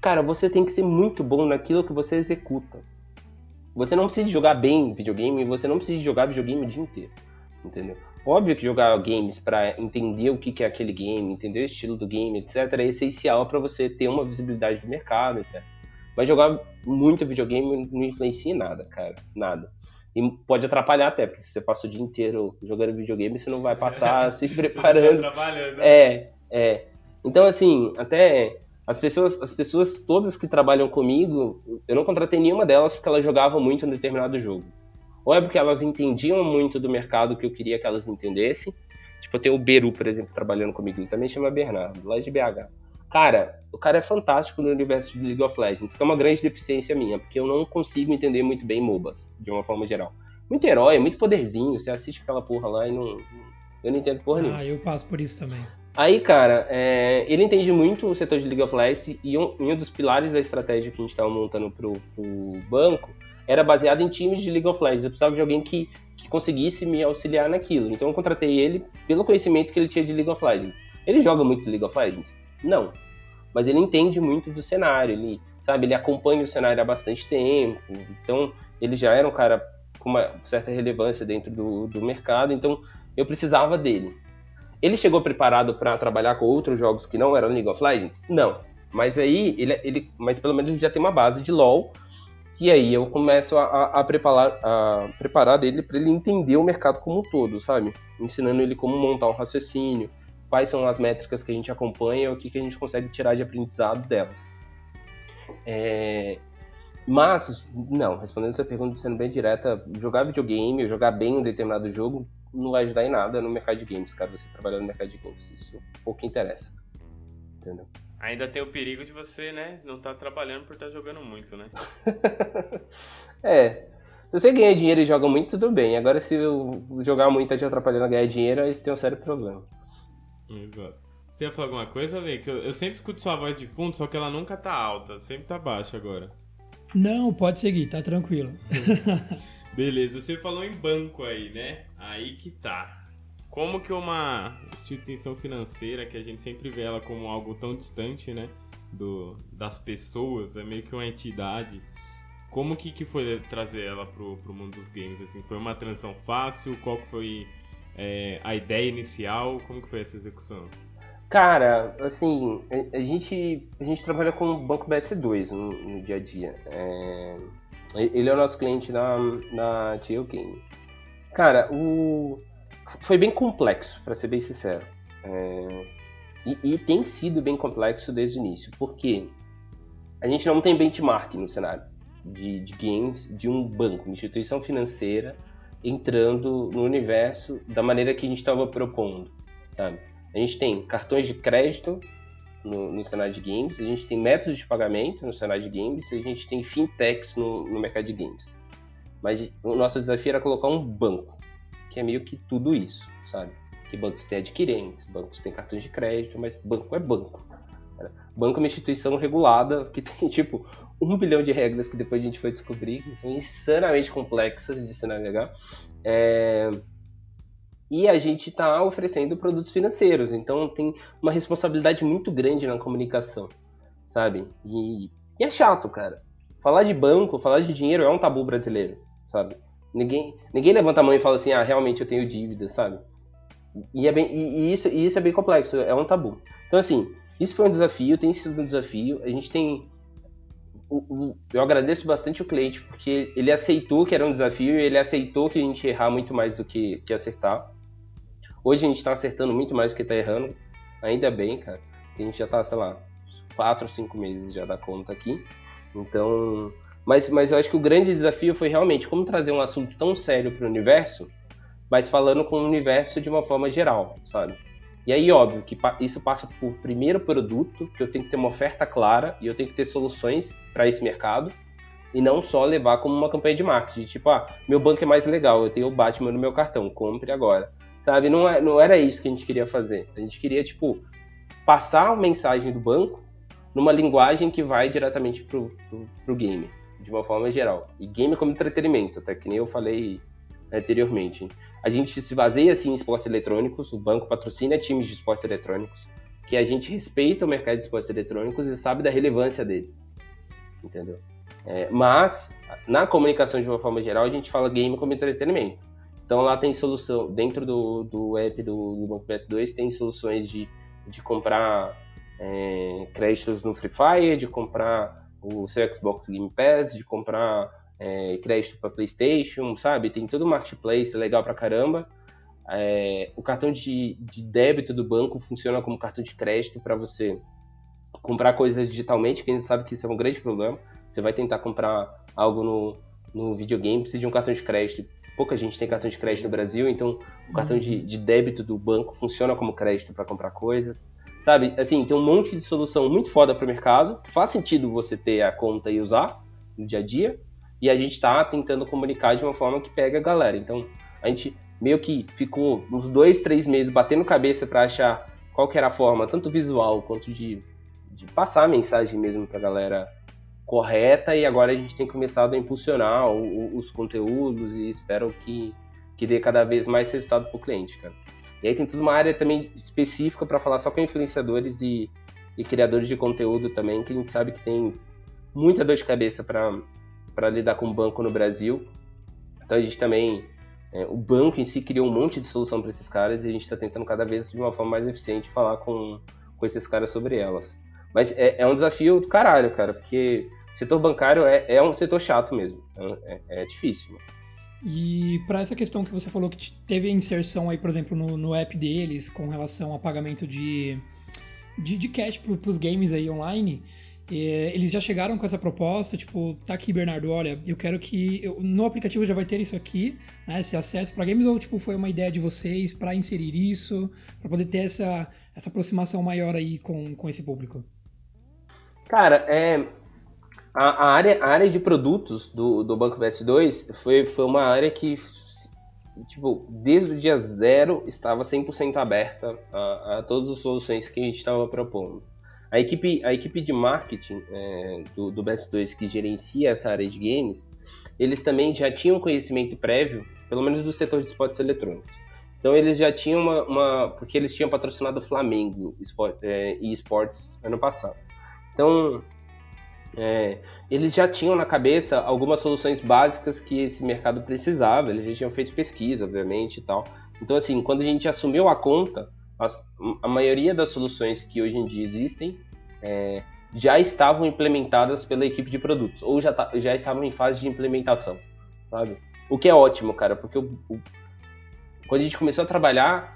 Speaker 1: Cara, você tem que ser muito bom naquilo que você executa. Você não precisa jogar bem videogame, você não precisa jogar videogame o dia inteiro, entendeu? Óbvio que jogar games para entender o que é aquele game, entender o estilo do game, etc, é essencial para você ter uma visibilidade do mercado, etc. Mas jogar muito videogame não influencia em nada, cara, nada. E pode atrapalhar até, porque se você passa o dia inteiro jogando videogame, você não vai passar se preparando.
Speaker 2: trabalhando.
Speaker 1: É, é. Então, assim, até as pessoas, as pessoas todas que trabalham comigo, eu não contratei nenhuma delas porque elas jogavam muito em determinado jogo. Ou é porque elas entendiam muito do mercado que eu queria que elas entendessem. Tipo, eu tenho o Beru, por exemplo, trabalhando comigo, ele também chama Bernardo, lá de BH. Cara, o cara é fantástico no universo de League of Legends, que é uma grande deficiência minha, porque eu não consigo entender muito bem MOBAs, de uma forma geral. Muito herói, muito poderzinho, você assiste aquela porra lá e não. Eu não entendo porra nenhuma.
Speaker 3: Ah, eu passo por isso também.
Speaker 1: Aí, cara, é, ele entende muito o setor de League of Legends e um, um dos pilares da estratégia que a gente estava montando pro, pro banco era baseado em times de League of Legends. Eu precisava de alguém que, que conseguisse me auxiliar naquilo. Então eu contratei ele pelo conhecimento que ele tinha de League of Legends. Ele joga muito League of Legends? Não mas ele entende muito do cenário, ele sabe, ele acompanha o cenário há bastante tempo, então ele já era um cara com uma certa relevância dentro do, do mercado, então eu precisava dele. Ele chegou preparado para trabalhar com outros jogos que não eram League of Legends? Não. Mas aí, ele, ele, mas pelo menos ele já tem uma base de LoL, e aí eu começo a, a preparar, a preparar ele para ele entender o mercado como um todo, sabe? Ensinando ele como montar um raciocínio, quais são as métricas que a gente acompanha o que, que a gente consegue tirar de aprendizado delas. É... Mas, não, respondendo essa pergunta sendo bem direta, jogar videogame, jogar bem um determinado jogo, não vai ajudar em nada no mercado de games, cara, você trabalhar no mercado de games. Isso pouco interessa. Entendeu?
Speaker 2: Ainda tem o perigo de você, né, não estar tá trabalhando por estar tá jogando muito, né?
Speaker 1: é. Se você ganha dinheiro e joga muito, tudo bem. Agora, se jogar muito e te atrapalhando a ganhar dinheiro, aí você tem um sério problema.
Speaker 2: Exato. Você ia falar alguma coisa, Lê? Que eu, eu, sempre escuto sua voz de fundo, só que ela nunca tá alta, sempre tá baixa agora.
Speaker 3: Não, pode seguir, tá tranquilo.
Speaker 2: Beleza, você falou em banco aí, né? Aí que tá. Como que uma instituição financeira, que a gente sempre vê ela como algo tão distante, né? Do, das pessoas, é meio que uma entidade. Como que, que foi trazer ela pro, pro mundo dos games? Assim, foi uma transição fácil? Qual que foi é, a ideia inicial? Como que foi essa execução?
Speaker 1: Cara, assim, a gente, a gente trabalha com o Banco BS2 no, no dia a dia. É, ele é o nosso cliente na, na Game. Cara, o, foi bem complexo, para ser bem sincero. É, e, e, tem sido bem complexo desde o início, porque a gente não tem benchmark no cenário de, de games de um banco, uma instituição financeira entrando no universo da maneira que a gente estava propondo, sabe? A gente tem cartões de crédito no, no cenário de games, a gente tem métodos de pagamento no cenário de games, a gente tem fintechs no, no mercado de games. Mas o nosso desafio era colocar um banco, que é meio que tudo isso, sabe? Que bancos têm adquirentes, bancos têm cartões de crédito, mas banco é banco. Banco é uma instituição regulada que tem, tipo, um bilhão de regras que depois a gente foi descobrir que são insanamente complexas de se navegar. É... E a gente está oferecendo produtos financeiros, então tem uma responsabilidade muito grande na comunicação, sabe? E, e é chato, cara. Falar de banco, falar de dinheiro é um tabu brasileiro, sabe? Ninguém, ninguém levanta a mão e fala assim, ah, realmente eu tenho dívida, sabe? E, é bem, e, e isso, e isso é bem complexo, é um tabu. Então, assim, isso foi um desafio, tem sido um desafio. A gente tem. Eu agradeço bastante o cliente, porque ele aceitou que era um desafio e ele aceitou que a gente errar muito mais do que, que acertar. Hoje a gente está acertando muito mais do que está errando. Ainda bem, cara. A gente já está, sei lá, quatro, cinco meses já da conta aqui. Então. Mas, mas eu acho que o grande desafio foi realmente como trazer um assunto tão sério para o universo mas falando com o universo de uma forma geral, sabe? E aí, óbvio, que isso passa por primeiro produto, que eu tenho que ter uma oferta clara e eu tenho que ter soluções para esse mercado, e não só levar como uma campanha de marketing, tipo, ah, meu banco é mais legal, eu tenho o Batman no meu cartão, compre agora. Sabe, não, é, não era isso que a gente queria fazer. A gente queria, tipo, passar a mensagem do banco numa linguagem que vai diretamente pro, pro, pro game, de uma forma geral. E game como entretenimento, até que nem eu falei anteriormente. A gente se baseia assim em esportes eletrônicos, o banco patrocina times de esportes eletrônicos, que a gente respeita o mercado de esportes eletrônicos e sabe da relevância dele. Entendeu? É, mas, na comunicação de uma forma geral, a gente fala game como entretenimento. Então lá tem solução, dentro do, do app do, do Banco PS2, tem soluções de, de comprar é, créditos no Free Fire, de comprar o seu Xbox Game Pass, de comprar é, crédito para PlayStation, sabe? Tem todo o marketplace legal pra caramba. É, o cartão de, de, débito do banco funciona como cartão de crédito para você comprar coisas digitalmente, que a gente sabe que isso é um grande problema. Você vai tentar comprar algo no, no videogame, precisa de um cartão de crédito. Pouca gente tem cartão de crédito no Brasil, então o cartão de, de débito do banco funciona como crédito para comprar coisas. Sabe, assim, tem um monte de solução muito foda para o mercado, faz sentido você ter a conta e usar no dia a dia, e a gente está tentando comunicar de uma forma que pega a galera. Então, a gente meio que ficou uns dois, três meses batendo cabeça para achar qual que era a forma, tanto visual quanto de, de passar a mensagem mesmo para a galera correta, e agora a gente tem começado a impulsionar o, o, os conteúdos e espero que, que dê cada vez mais resultado para o cliente, cara. E aí tem toda uma área também específica para falar só com influenciadores e, e criadores de conteúdo também, que a gente sabe que tem muita dor de cabeça para lidar com o banco no Brasil. Então a gente também, é, o banco em si criou um monte de solução para esses caras e a gente está tentando cada vez de uma forma mais eficiente falar com, com esses caras sobre elas. Mas é, é um desafio do caralho, cara, porque setor bancário é, é um setor chato mesmo. É, é, é difícil. Mano.
Speaker 3: E para essa questão que você falou que teve inserção aí, por exemplo, no, no app deles com relação a pagamento de, de, de cash para os games aí online, é, eles já chegaram com essa proposta, tipo, tá aqui, Bernardo, olha, eu quero que. Eu, no aplicativo já vai ter isso aqui, né? Esse acesso para games, ou tipo, foi uma ideia de vocês para inserir isso, para poder ter essa, essa aproximação maior aí com, com esse público?
Speaker 1: Cara, é, a, a, área, a área de produtos do, do Banco BS2 foi, foi uma área que, tipo, desde o dia zero estava 100% aberta a, a todas as soluções que a gente estava propondo. A equipe, a equipe de marketing é, do, do BS2 que gerencia essa área de games, eles também já tinham conhecimento prévio, pelo menos do setor de esportes eletrônicos. Então eles já tinham uma, uma porque eles tinham patrocinado o Flamengo é, e esportes ano passado. Então é, eles já tinham na cabeça algumas soluções básicas que esse mercado precisava, eles já tinham feito pesquisa, obviamente, e tal. Então, assim, quando a gente assumiu a conta, as, a maioria das soluções que hoje em dia existem é, já estavam implementadas pela equipe de produtos, ou já, tá, já estavam em fase de implementação, sabe? O que é ótimo, cara, porque o, o, quando a gente começou a trabalhar,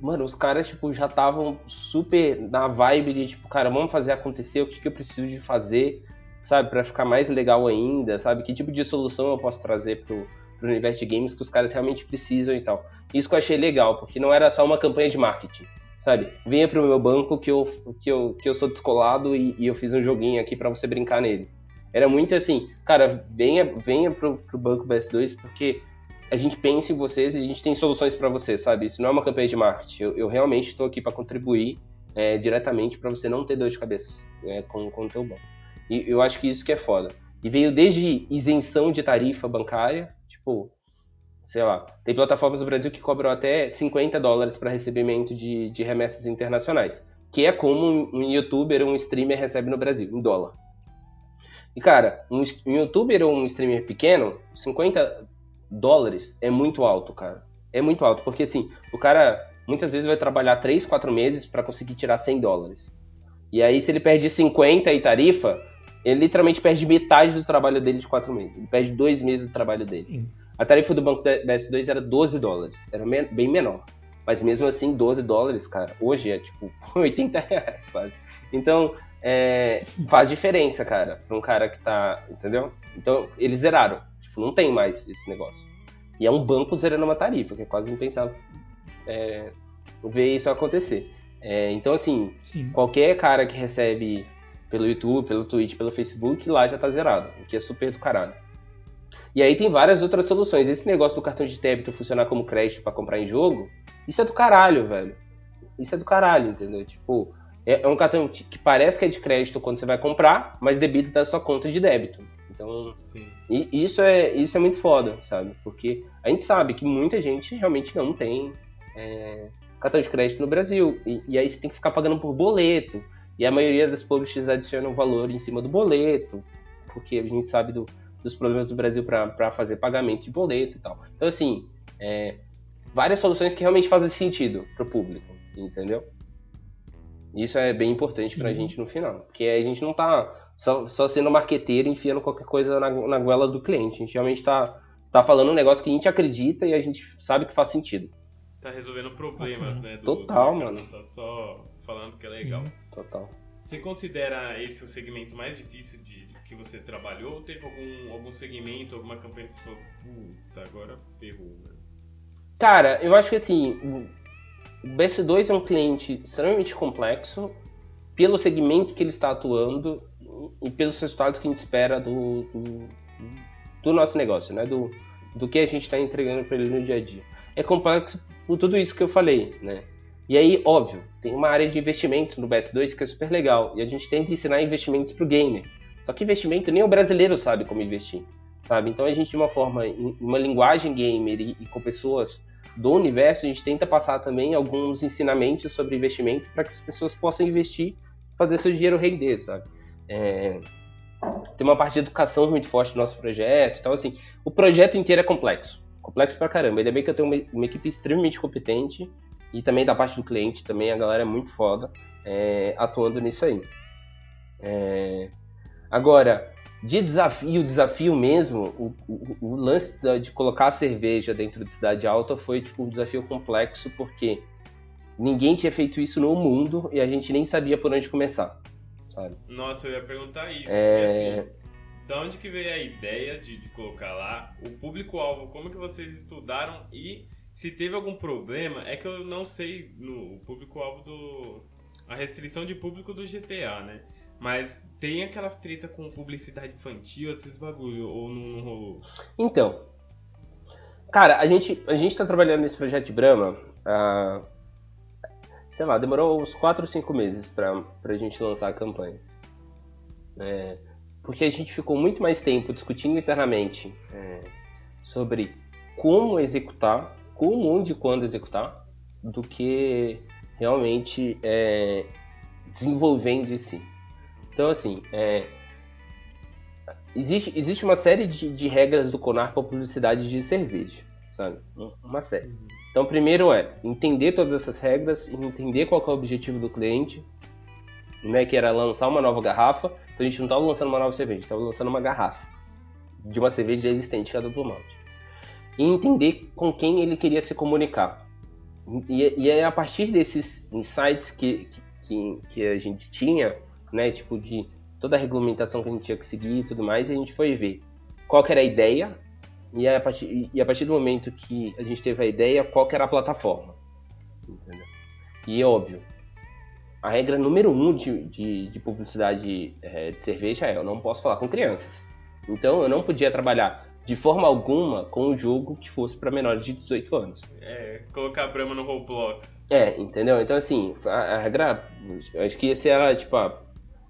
Speaker 1: mano, os caras, tipo, já estavam super na vibe de, tipo, cara, vamos fazer acontecer, o que, que eu preciso de fazer, sabe, para ficar mais legal ainda, sabe? Que tipo de solução eu posso trazer pro, pro universo de games que os caras realmente precisam e tal. Isso que eu achei legal, porque não era só uma campanha de marketing, sabe? Venha pro meu banco que eu, que eu, que eu sou descolado e, e eu fiz um joguinho aqui para você brincar nele. Era muito assim, cara, venha, venha pro, pro banco BS2 porque a gente pensa em vocês e a gente tem soluções para vocês, sabe? Isso não é uma campanha de marketing. Eu, eu realmente estou aqui para contribuir é, diretamente para você não ter dor de cabeça é, com, com o teu banco. E eu acho que isso que é foda. E veio desde isenção de tarifa bancária, tipo, sei lá, tem plataformas no Brasil que cobram até 50 dólares para recebimento de, de remessas internacionais, que é como um youtuber ou um streamer recebe no Brasil, em dólar. E cara, um, um youtuber ou um streamer pequeno, 50 dólares é muito alto, cara. É muito alto, porque assim, o cara muitas vezes vai trabalhar 3, 4 meses para conseguir tirar 100 dólares. E aí, se ele perde 50 e tarifa, ele literalmente perde metade do trabalho dele de 4 meses. Ele perde 2 meses do trabalho dele. Sim. A tarifa do banco da S2 era 12 dólares, era bem menor. Mas mesmo assim, 12 dólares, cara, hoje é tipo 80 reais quase. Então, é, faz diferença, cara, pra um cara que tá. Entendeu? Então, eles zeraram. Não tem mais esse negócio. E é um banco zerando uma tarifa, que é quase impensável é, ver isso acontecer. É, então, assim, Sim. qualquer cara que recebe pelo YouTube, pelo Twitch, pelo Facebook, lá já tá zerado, o que é super do caralho. E aí tem várias outras soluções. Esse negócio do cartão de débito funcionar como crédito para comprar em jogo, isso é do caralho, velho. Isso é do caralho, entendeu? Tipo, é, é um cartão que parece que é de crédito quando você vai comprar, mas debita da sua conta de débito. Então. E isso é, isso é muito foda, sabe? Porque a gente sabe que muita gente realmente não tem é, cartão de crédito no Brasil. E, e, aí você tem que ficar pagando por boleto. E a maioria das publishers adicionam valor em cima do boleto, porque a gente sabe do, dos problemas do Brasil para fazer pagamento de boleto e tal. Então, assim, é, várias soluções que realmente fazem sentido para o público, entendeu? Isso é bem importante para a gente no final, porque a gente não está só, só sendo marqueteiro enfiando qualquer coisa na, na goela do cliente. A gente realmente está tá falando um negócio que a gente acredita e a gente sabe que faz sentido.
Speaker 2: Tá resolvendo problemas, okay. né? Do,
Speaker 1: Total, do mano.
Speaker 2: Tá só falando que é Sim. legal.
Speaker 1: Total.
Speaker 2: Você considera esse o segmento mais difícil de, de que você trabalhou? Ou teve algum, algum segmento, alguma campanha que você falou, putz, agora ferrou, né?
Speaker 1: Cara, eu acho que assim, o BS2 é um cliente extremamente complexo pelo segmento que ele está atuando pelos resultados que a gente espera do, do, do nosso negócio, né? Do, do que a gente está entregando para ele no dia a dia. É complexo por tudo isso que eu falei, né? E aí, óbvio, tem uma área de investimentos no BS2 que é super legal e a gente tenta ensinar investimentos para o gamer. Só que investimento nem o brasileiro sabe como investir, sabe? Então a gente de uma forma, uma linguagem gamer e, e com pessoas do universo, a gente tenta passar também alguns ensinamentos sobre investimento para que as pessoas possam investir, fazer seu dinheiro render, sabe? É... Tem uma parte de educação muito forte no nosso projeto, então assim, o projeto inteiro é complexo, complexo pra caramba. Ainda bem que eu tenho uma, uma equipe extremamente competente e também da parte do cliente, também a galera é muito foda é, atuando nisso aí. É... Agora, de desafio, desafio mesmo, o, o, o, lance de colocar a cerveja dentro de cidade alta foi tipo, um desafio complexo, porque ninguém tinha feito isso no mundo e a gente nem sabia por onde começar. Sabe?
Speaker 2: Nossa, eu ia perguntar isso. É... Assim, da onde que veio a ideia de, de colocar lá? O público-alvo, como que vocês estudaram e se teve algum problema? É que eu não sei no público-alvo do... a restrição de público do GTA, né? Mas tem aquelas treta com publicidade infantil, esses bagulho, ou não, não rolou?
Speaker 1: Então, cara, a gente, a gente tá trabalhando nesse projeto de Brahma, uh, sei lá, demorou uns 4 ou 5 meses pra, pra gente lançar a campanha. É, porque a gente ficou muito mais tempo discutindo internamente é, sobre como executar, como, onde e quando executar, do que realmente é, desenvolvendo em si. Então, assim, é, existe, existe uma série de, de regras do CONAR para publicidade de cerveja, sabe? Uma série. Uhum. Então, primeiro é entender todas essas regras e entender qual é o objetivo do cliente, né, que era lançar uma nova garrafa. Então, a gente não estava lançando uma nova cerveja, estava lançando uma garrafa de uma cerveja já existente, que é a Duplo Malte. E entender com quem ele queria se comunicar. E, e é a partir desses insights que, que, que a gente tinha né? Tipo, de toda a regulamentação que a gente tinha que seguir e tudo mais, a gente foi ver qual era a ideia e a, partir, e a partir do momento que a gente teve a ideia, qual era a plataforma. Entendeu? E é óbvio, a regra número um de, de, de publicidade é, de cerveja é eu não posso falar com crianças. Então eu não podia trabalhar de forma alguma com um jogo que fosse para menores de 18 anos.
Speaker 2: É, colocar a Brahma no Roblox.
Speaker 1: É, entendeu? Então assim, a, a regra, acho que esse era tipo a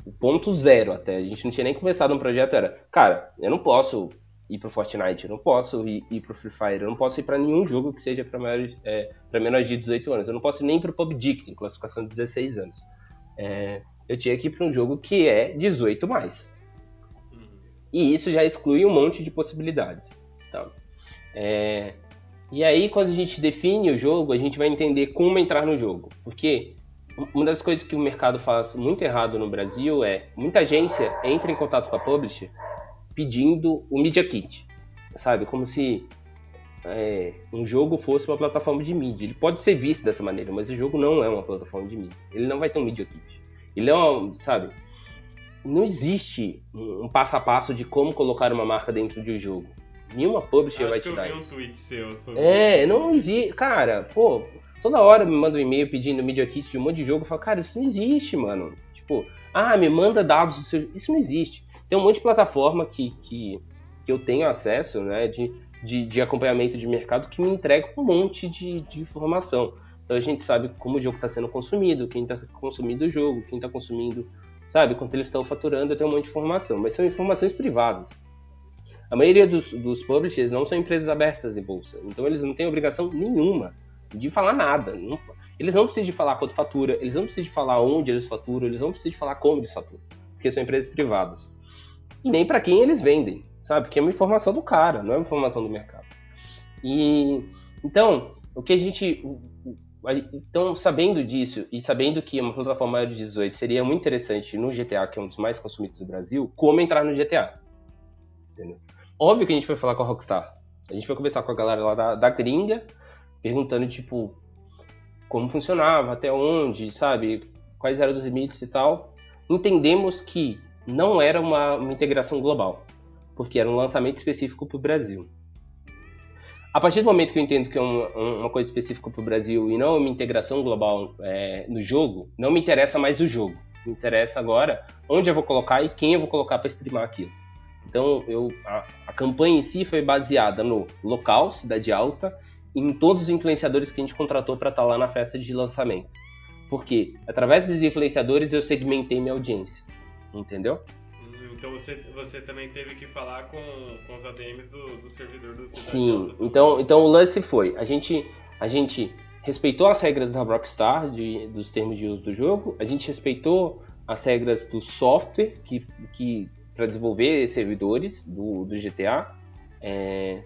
Speaker 1: o ponto zero até. A gente não tinha nem começado um projeto, era, cara, eu não posso ir pro Fortnite, eu não posso ir, ir pro Free Fire, eu não posso ir para nenhum jogo que seja para menores, é, menores de 18 anos, eu não posso ir nem pro PUBG, que tem classificação de 16 anos. É, eu tinha que ir para um jogo que é 18 mais. E isso já exclui um monte de possibilidades. Tá? É, e aí, quando a gente define o jogo, a gente vai entender como entrar no jogo. Porque uma das coisas que o mercado faz muito errado no Brasil é muita agência entra em contato com a publisher pedindo o Media Kit, sabe? Como se é, um jogo fosse uma plataforma de mídia. Ele pode ser visto dessa maneira, mas o jogo não é uma plataforma de mídia. Ele não vai ter um Media Kit. Ele é uma, sabe? Não existe um passo a passo de como colocar uma marca dentro de um jogo. Nenhuma publisher
Speaker 2: Acho
Speaker 1: vai te dar
Speaker 2: eu vi
Speaker 1: isso.
Speaker 2: um tweet seu sobre
Speaker 1: É, não existe. Cara, pô, toda hora me manda um e-mail pedindo Media Kit de um monte de jogo. Eu falo, cara, isso não existe, mano. Tipo, ah, me manda dados do seu. Isso não existe. Tem um monte de plataforma que, que, que eu tenho acesso, né, de, de, de acompanhamento de mercado que me entrega um monte de, de informação. Então a gente sabe como o jogo está sendo consumido, quem está consumindo o jogo, quem está consumindo, sabe, quanto eles estão faturando, eu tenho um monte de informação. Mas são informações privadas. A maioria dos, dos publishers não são empresas abertas em bolsa, então eles não têm obrigação nenhuma de falar nada. Não eles não precisam de falar quanto fatura, eles não precisam de falar onde eles faturam, eles não precisam de falar como eles faturam, porque são empresas privadas. E nem para quem eles vendem, sabe? Porque é uma informação do cara, não é uma informação do mercado. E então, o que a gente então, sabendo disso e sabendo que uma plataforma maior de 18 seria muito interessante no GTA, que é um dos mais consumidos do Brasil, como entrar no GTA? Entendeu? Óbvio que a gente foi falar com a Rockstar. A gente foi conversar com a galera lá da, da gringa, perguntando, tipo, como funcionava, até onde, sabe? Quais eram os limites e tal. Entendemos que não era uma, uma integração global, porque era um lançamento específico para o Brasil. A partir do momento que eu entendo que é uma, uma coisa específica para o Brasil e não uma integração global é, no jogo, não me interessa mais o jogo. Me interessa agora onde eu vou colocar e quem eu vou colocar para streamar aquilo. Então, eu, a, a campanha em si foi baseada no local, Cidade Alta, e em todos os influenciadores que a gente contratou para estar lá na festa de lançamento. Porque, através dos influenciadores, eu segmentei minha audiência. Entendeu?
Speaker 2: Então você, você também teve que falar com, com os ADMs do, do servidor do Cidade
Speaker 1: Sim. Então, então o lance foi: a gente, a gente respeitou as regras da Rockstar, de, dos termos de uso do jogo, a gente respeitou as regras do software que, que para desenvolver servidores do, do GTA. é,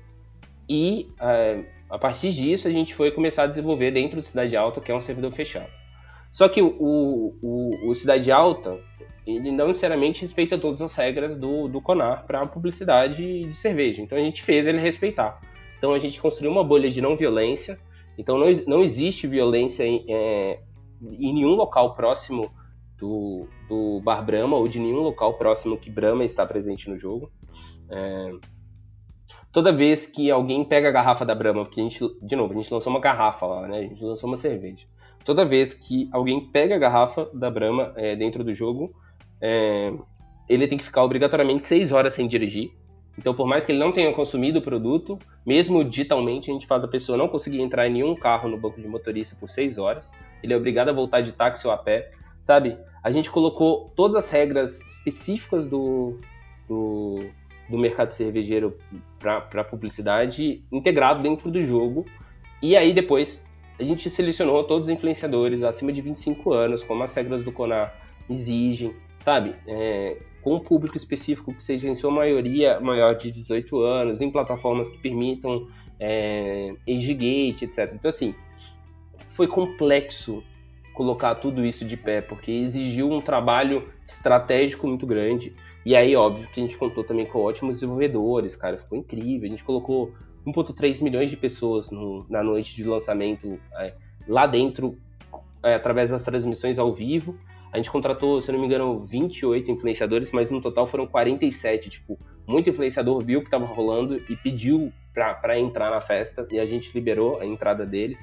Speaker 1: e é, a partir disso a gente foi começar a desenvolver dentro do Cidade Alta, que é um servidor fechado. Só que o, o, o Cidade Alta, ele não necessariamente respeita todas as regras do, do Conar para publicidade de cerveja. Então a gente fez ele respeitar. Então a gente construiu uma bolha de não violência. Então não, não existe violência em, é, em nenhum local próximo do, do Bar Brahma ou de nenhum local próximo que Brahma está presente no jogo. É, toda vez que alguém pega a garrafa da Brahma, porque a gente, de novo, a gente lançou uma garrafa lá, né? A gente lançou uma cerveja. Toda vez que alguém pega a garrafa da Brahma é, dentro do jogo, é, ele tem que ficar obrigatoriamente seis horas sem dirigir. Então, por mais que ele não tenha consumido o produto, mesmo digitalmente, a gente faz a pessoa não conseguir entrar em nenhum carro no banco de motorista por seis horas. Ele é obrigado a voltar de táxi ou a pé, sabe? A gente colocou todas as regras específicas do, do, do mercado cervejeiro para publicidade integrado dentro do jogo. E aí, depois, a gente selecionou todos os influenciadores acima de 25 anos, como as regras do CONAR exigem, sabe? É, com um público específico que seja, em sua maioria, maior de 18 anos, em plataformas que permitam é, age gate, etc. Então, assim, foi complexo colocar tudo isso de pé, porque exigiu um trabalho estratégico muito grande. E aí, óbvio, que a gente contou também com ótimos desenvolvedores, cara, ficou incrível. A gente colocou 1.3 milhões de pessoas no, na noite de lançamento é, lá dentro, é, através das transmissões ao vivo. A gente contratou, se não me engano, 28 influenciadores, mas no total foram 47. Tipo, muito influenciador viu o que estava rolando e pediu para entrar na festa e a gente liberou a entrada deles,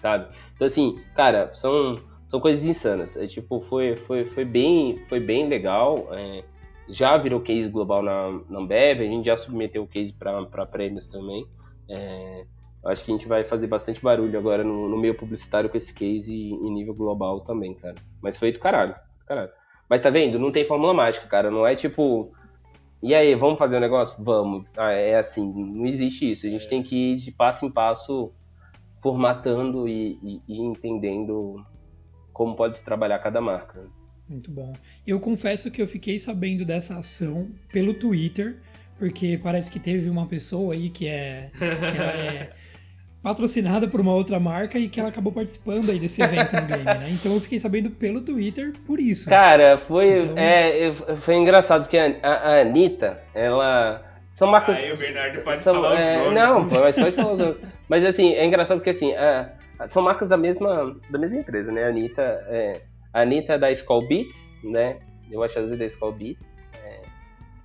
Speaker 1: sabe? Então, assim, cara, são, são coisas insanas. É, tipo, foi, foi, foi, bem, foi bem legal. É, já virou case global na, na Ambev, a gente já submeteu o case para prêmios também. É, acho que a gente vai fazer bastante barulho agora no, no meio publicitário com esse case em nível global também, cara. Mas foi do caralho, do caralho. Mas tá vendo? Não tem fórmula mágica, cara. Não é tipo. E aí, vamos fazer o um negócio? Vamos. Ah, é assim, não existe isso. A gente tem que ir de passo em passo formatando e, e, e entendendo como pode se trabalhar cada marca.
Speaker 3: Muito bom. Eu confesso que eu fiquei sabendo dessa ação pelo Twitter, porque parece que teve uma pessoa aí que é, que ela é patrocinada por uma outra marca e que ela acabou participando aí desse evento no game, né? Então eu fiquei sabendo pelo Twitter por isso.
Speaker 1: Cara, foi,
Speaker 3: Então-
Speaker 1: é, foi engraçado porque a, a, a Anitta, ela. São marcas.
Speaker 2: Aí o Bernardo pode
Speaker 1: são,
Speaker 2: falar os
Speaker 1: é,
Speaker 2: nomes.
Speaker 1: Não, mas pode falar os nomes. Mas assim, é engraçado porque assim, a- são marcas da mesma, da mesma empresa, né? A Anitta, é, a Anitta é da Skull Beats, né? Eu acho da Skull Beats. é,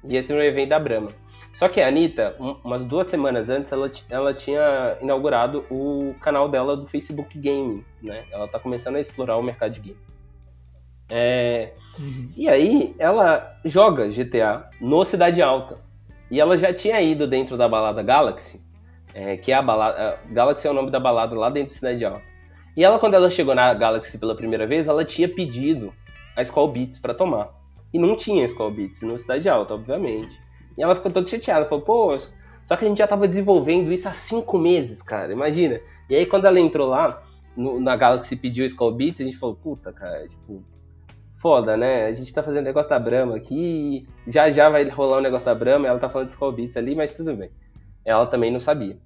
Speaker 1: e esse é um evento da Brahma. Só que a Anitta, um, umas duas semanas antes, ela, ela tinha inaugurado o canal dela do Facebook Gaming, né? Ela tá começando a explorar o mercado de game. É, uhum. E aí, ela joga GTA no Cidade Alta. E ela já tinha ido dentro da balada Galaxy, é, que é a balada. Galaxy é o nome da balada lá dentro da Cidade Alta. E ela, quando ela chegou na Galaxy pela primeira vez, ela tinha pedido a Skull Beats pra tomar. E não tinha Skull Beats no Cidade Alta, obviamente. E ela ficou toda chateada, falou, pô, só que a gente já tava desenvolvendo isso há cinco meses, cara, imagina. E aí quando ela entrou lá, no, na Galaxy pediu Skull Beats, a gente falou, puta, cara, tipo, foda, né? A gente tá fazendo negócio da Brahma aqui, já já vai rolar um negócio da Brahma, ela tá falando de Skull Beats ali, mas tudo bem. Ela também não sabia.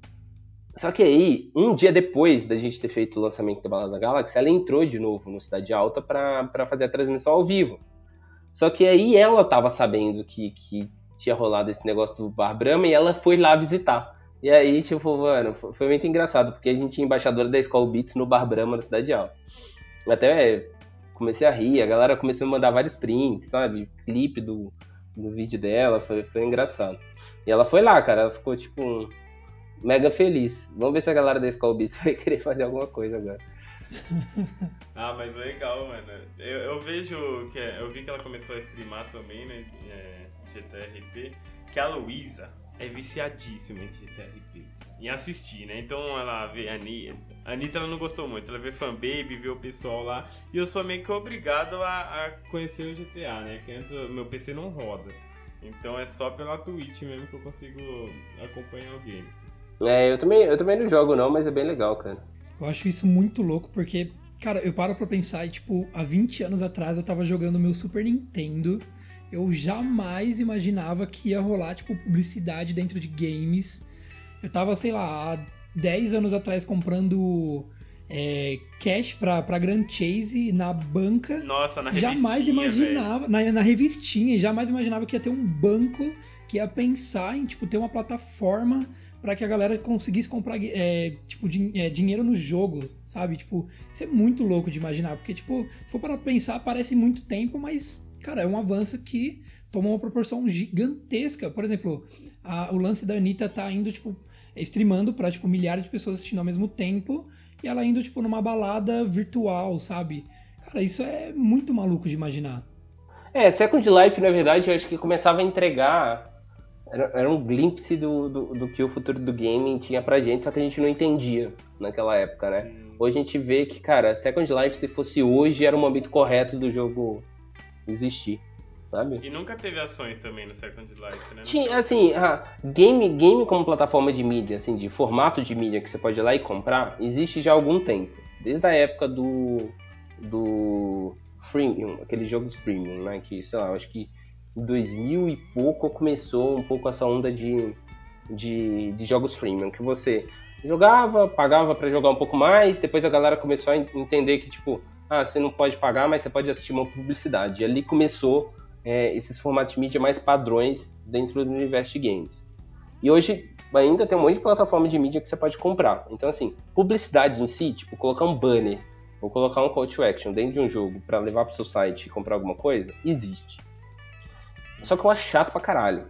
Speaker 1: Só que aí, um dia depois da gente ter feito o lançamento da Balada Galaxy, ela entrou de novo no Cidade Alta para fazer a transmissão ao vivo. Só que aí ela tava sabendo que, que tinha rolado esse negócio do Bar Brahma e ela foi lá visitar. E aí, tipo, mano, foi muito engraçado, porque a gente tinha embaixadora da Skull Beats no Bar Brahma na Cidade Alta. Até comecei a rir, a galera começou a mandar vários prints, sabe? Clipe do, do vídeo dela, foi, foi engraçado. E ela foi lá, cara, ela ficou, tipo, mega feliz. Vamos ver se a galera da Skull Beats vai querer fazer alguma coisa agora.
Speaker 2: ah, mas legal, mano. Eu, eu, vejo que eu vi que ela começou a streamar também, né? É, GTRP, que a Luísa é viciadíssima em GTRP. Em assistir, né? Então ela vê a Anitta. A Anitta ela não gostou muito. Ela vê fanbaby, vê o pessoal lá. E eu sou meio que obrigado a, a conhecer o GTA, né? Que antes o meu PC não roda. Então é só pela Twitch mesmo que eu consigo acompanhar o game.
Speaker 1: É, eu também, eu também não jogo não, mas é bem legal, cara.
Speaker 3: Eu acho isso muito louco, porque, cara, eu paro pra pensar e, tipo, há 20 anos atrás eu tava jogando meu Super Nintendo. Eu jamais imaginava que ia rolar, tipo, publicidade dentro de games. Eu tava, sei lá, há 10 anos atrás comprando é, cash pra, pra Grand Chase na banca.
Speaker 2: Nossa, na.
Speaker 3: Jamais imaginava. Na, na revistinha, jamais imaginava que ia ter um banco que ia pensar em, tipo, ter uma plataforma para que a galera conseguisse comprar é, tipo, din é, dinheiro no jogo, sabe? Tipo, isso é muito louco de imaginar, porque, tipo, se for para pensar, parece muito tempo, mas, cara, é um avanço que tomou uma proporção gigantesca. Por exemplo, a, o lance da Anitta tá indo, tipo, streamando pra, tipo, milhares de pessoas assistindo ao mesmo tempo, e ela indo, tipo, numa balada virtual, sabe? Cara, isso é muito maluco de imaginar.
Speaker 1: É, Second Life, na verdade, eu acho que começava a entregar era, era um glimpse do, do, do, que o futuro do gaming tinha pra gente, só que a gente não entendia naquela época, né? Sim. Hoje a gente vê que, cara, Second Life, se fosse hoje, era o momento correto do jogo existir, sabe?
Speaker 2: E nunca teve ações também no Second Life, né?
Speaker 1: Tinha, assim, ah, game, game como plataforma de mídia, assim, de formato de mídia que você pode ir lá e comprar, existe já há algum tempo. Desde a época do. do. Freemium, aquele jogo de Freemium, né? Que, sei lá, acho que em 2000 e pouco começou um pouco essa onda de, de, de jogos freemium, que você jogava, pagava para jogar um pouco mais, depois a galera começou a entender que, tipo, ah, você não pode pagar, mas você pode assistir uma publicidade. E ali começou é, esses formatos de mídia mais padrões dentro do universo de games. E hoje ainda tem um monte de plataforma de mídia que você pode comprar. Então, assim, publicidade em si, tipo, colocar um banner ou colocar um call to action dentro de um jogo para levar para o seu site e comprar alguma coisa, existe. Só que eu acho chato pra caralho.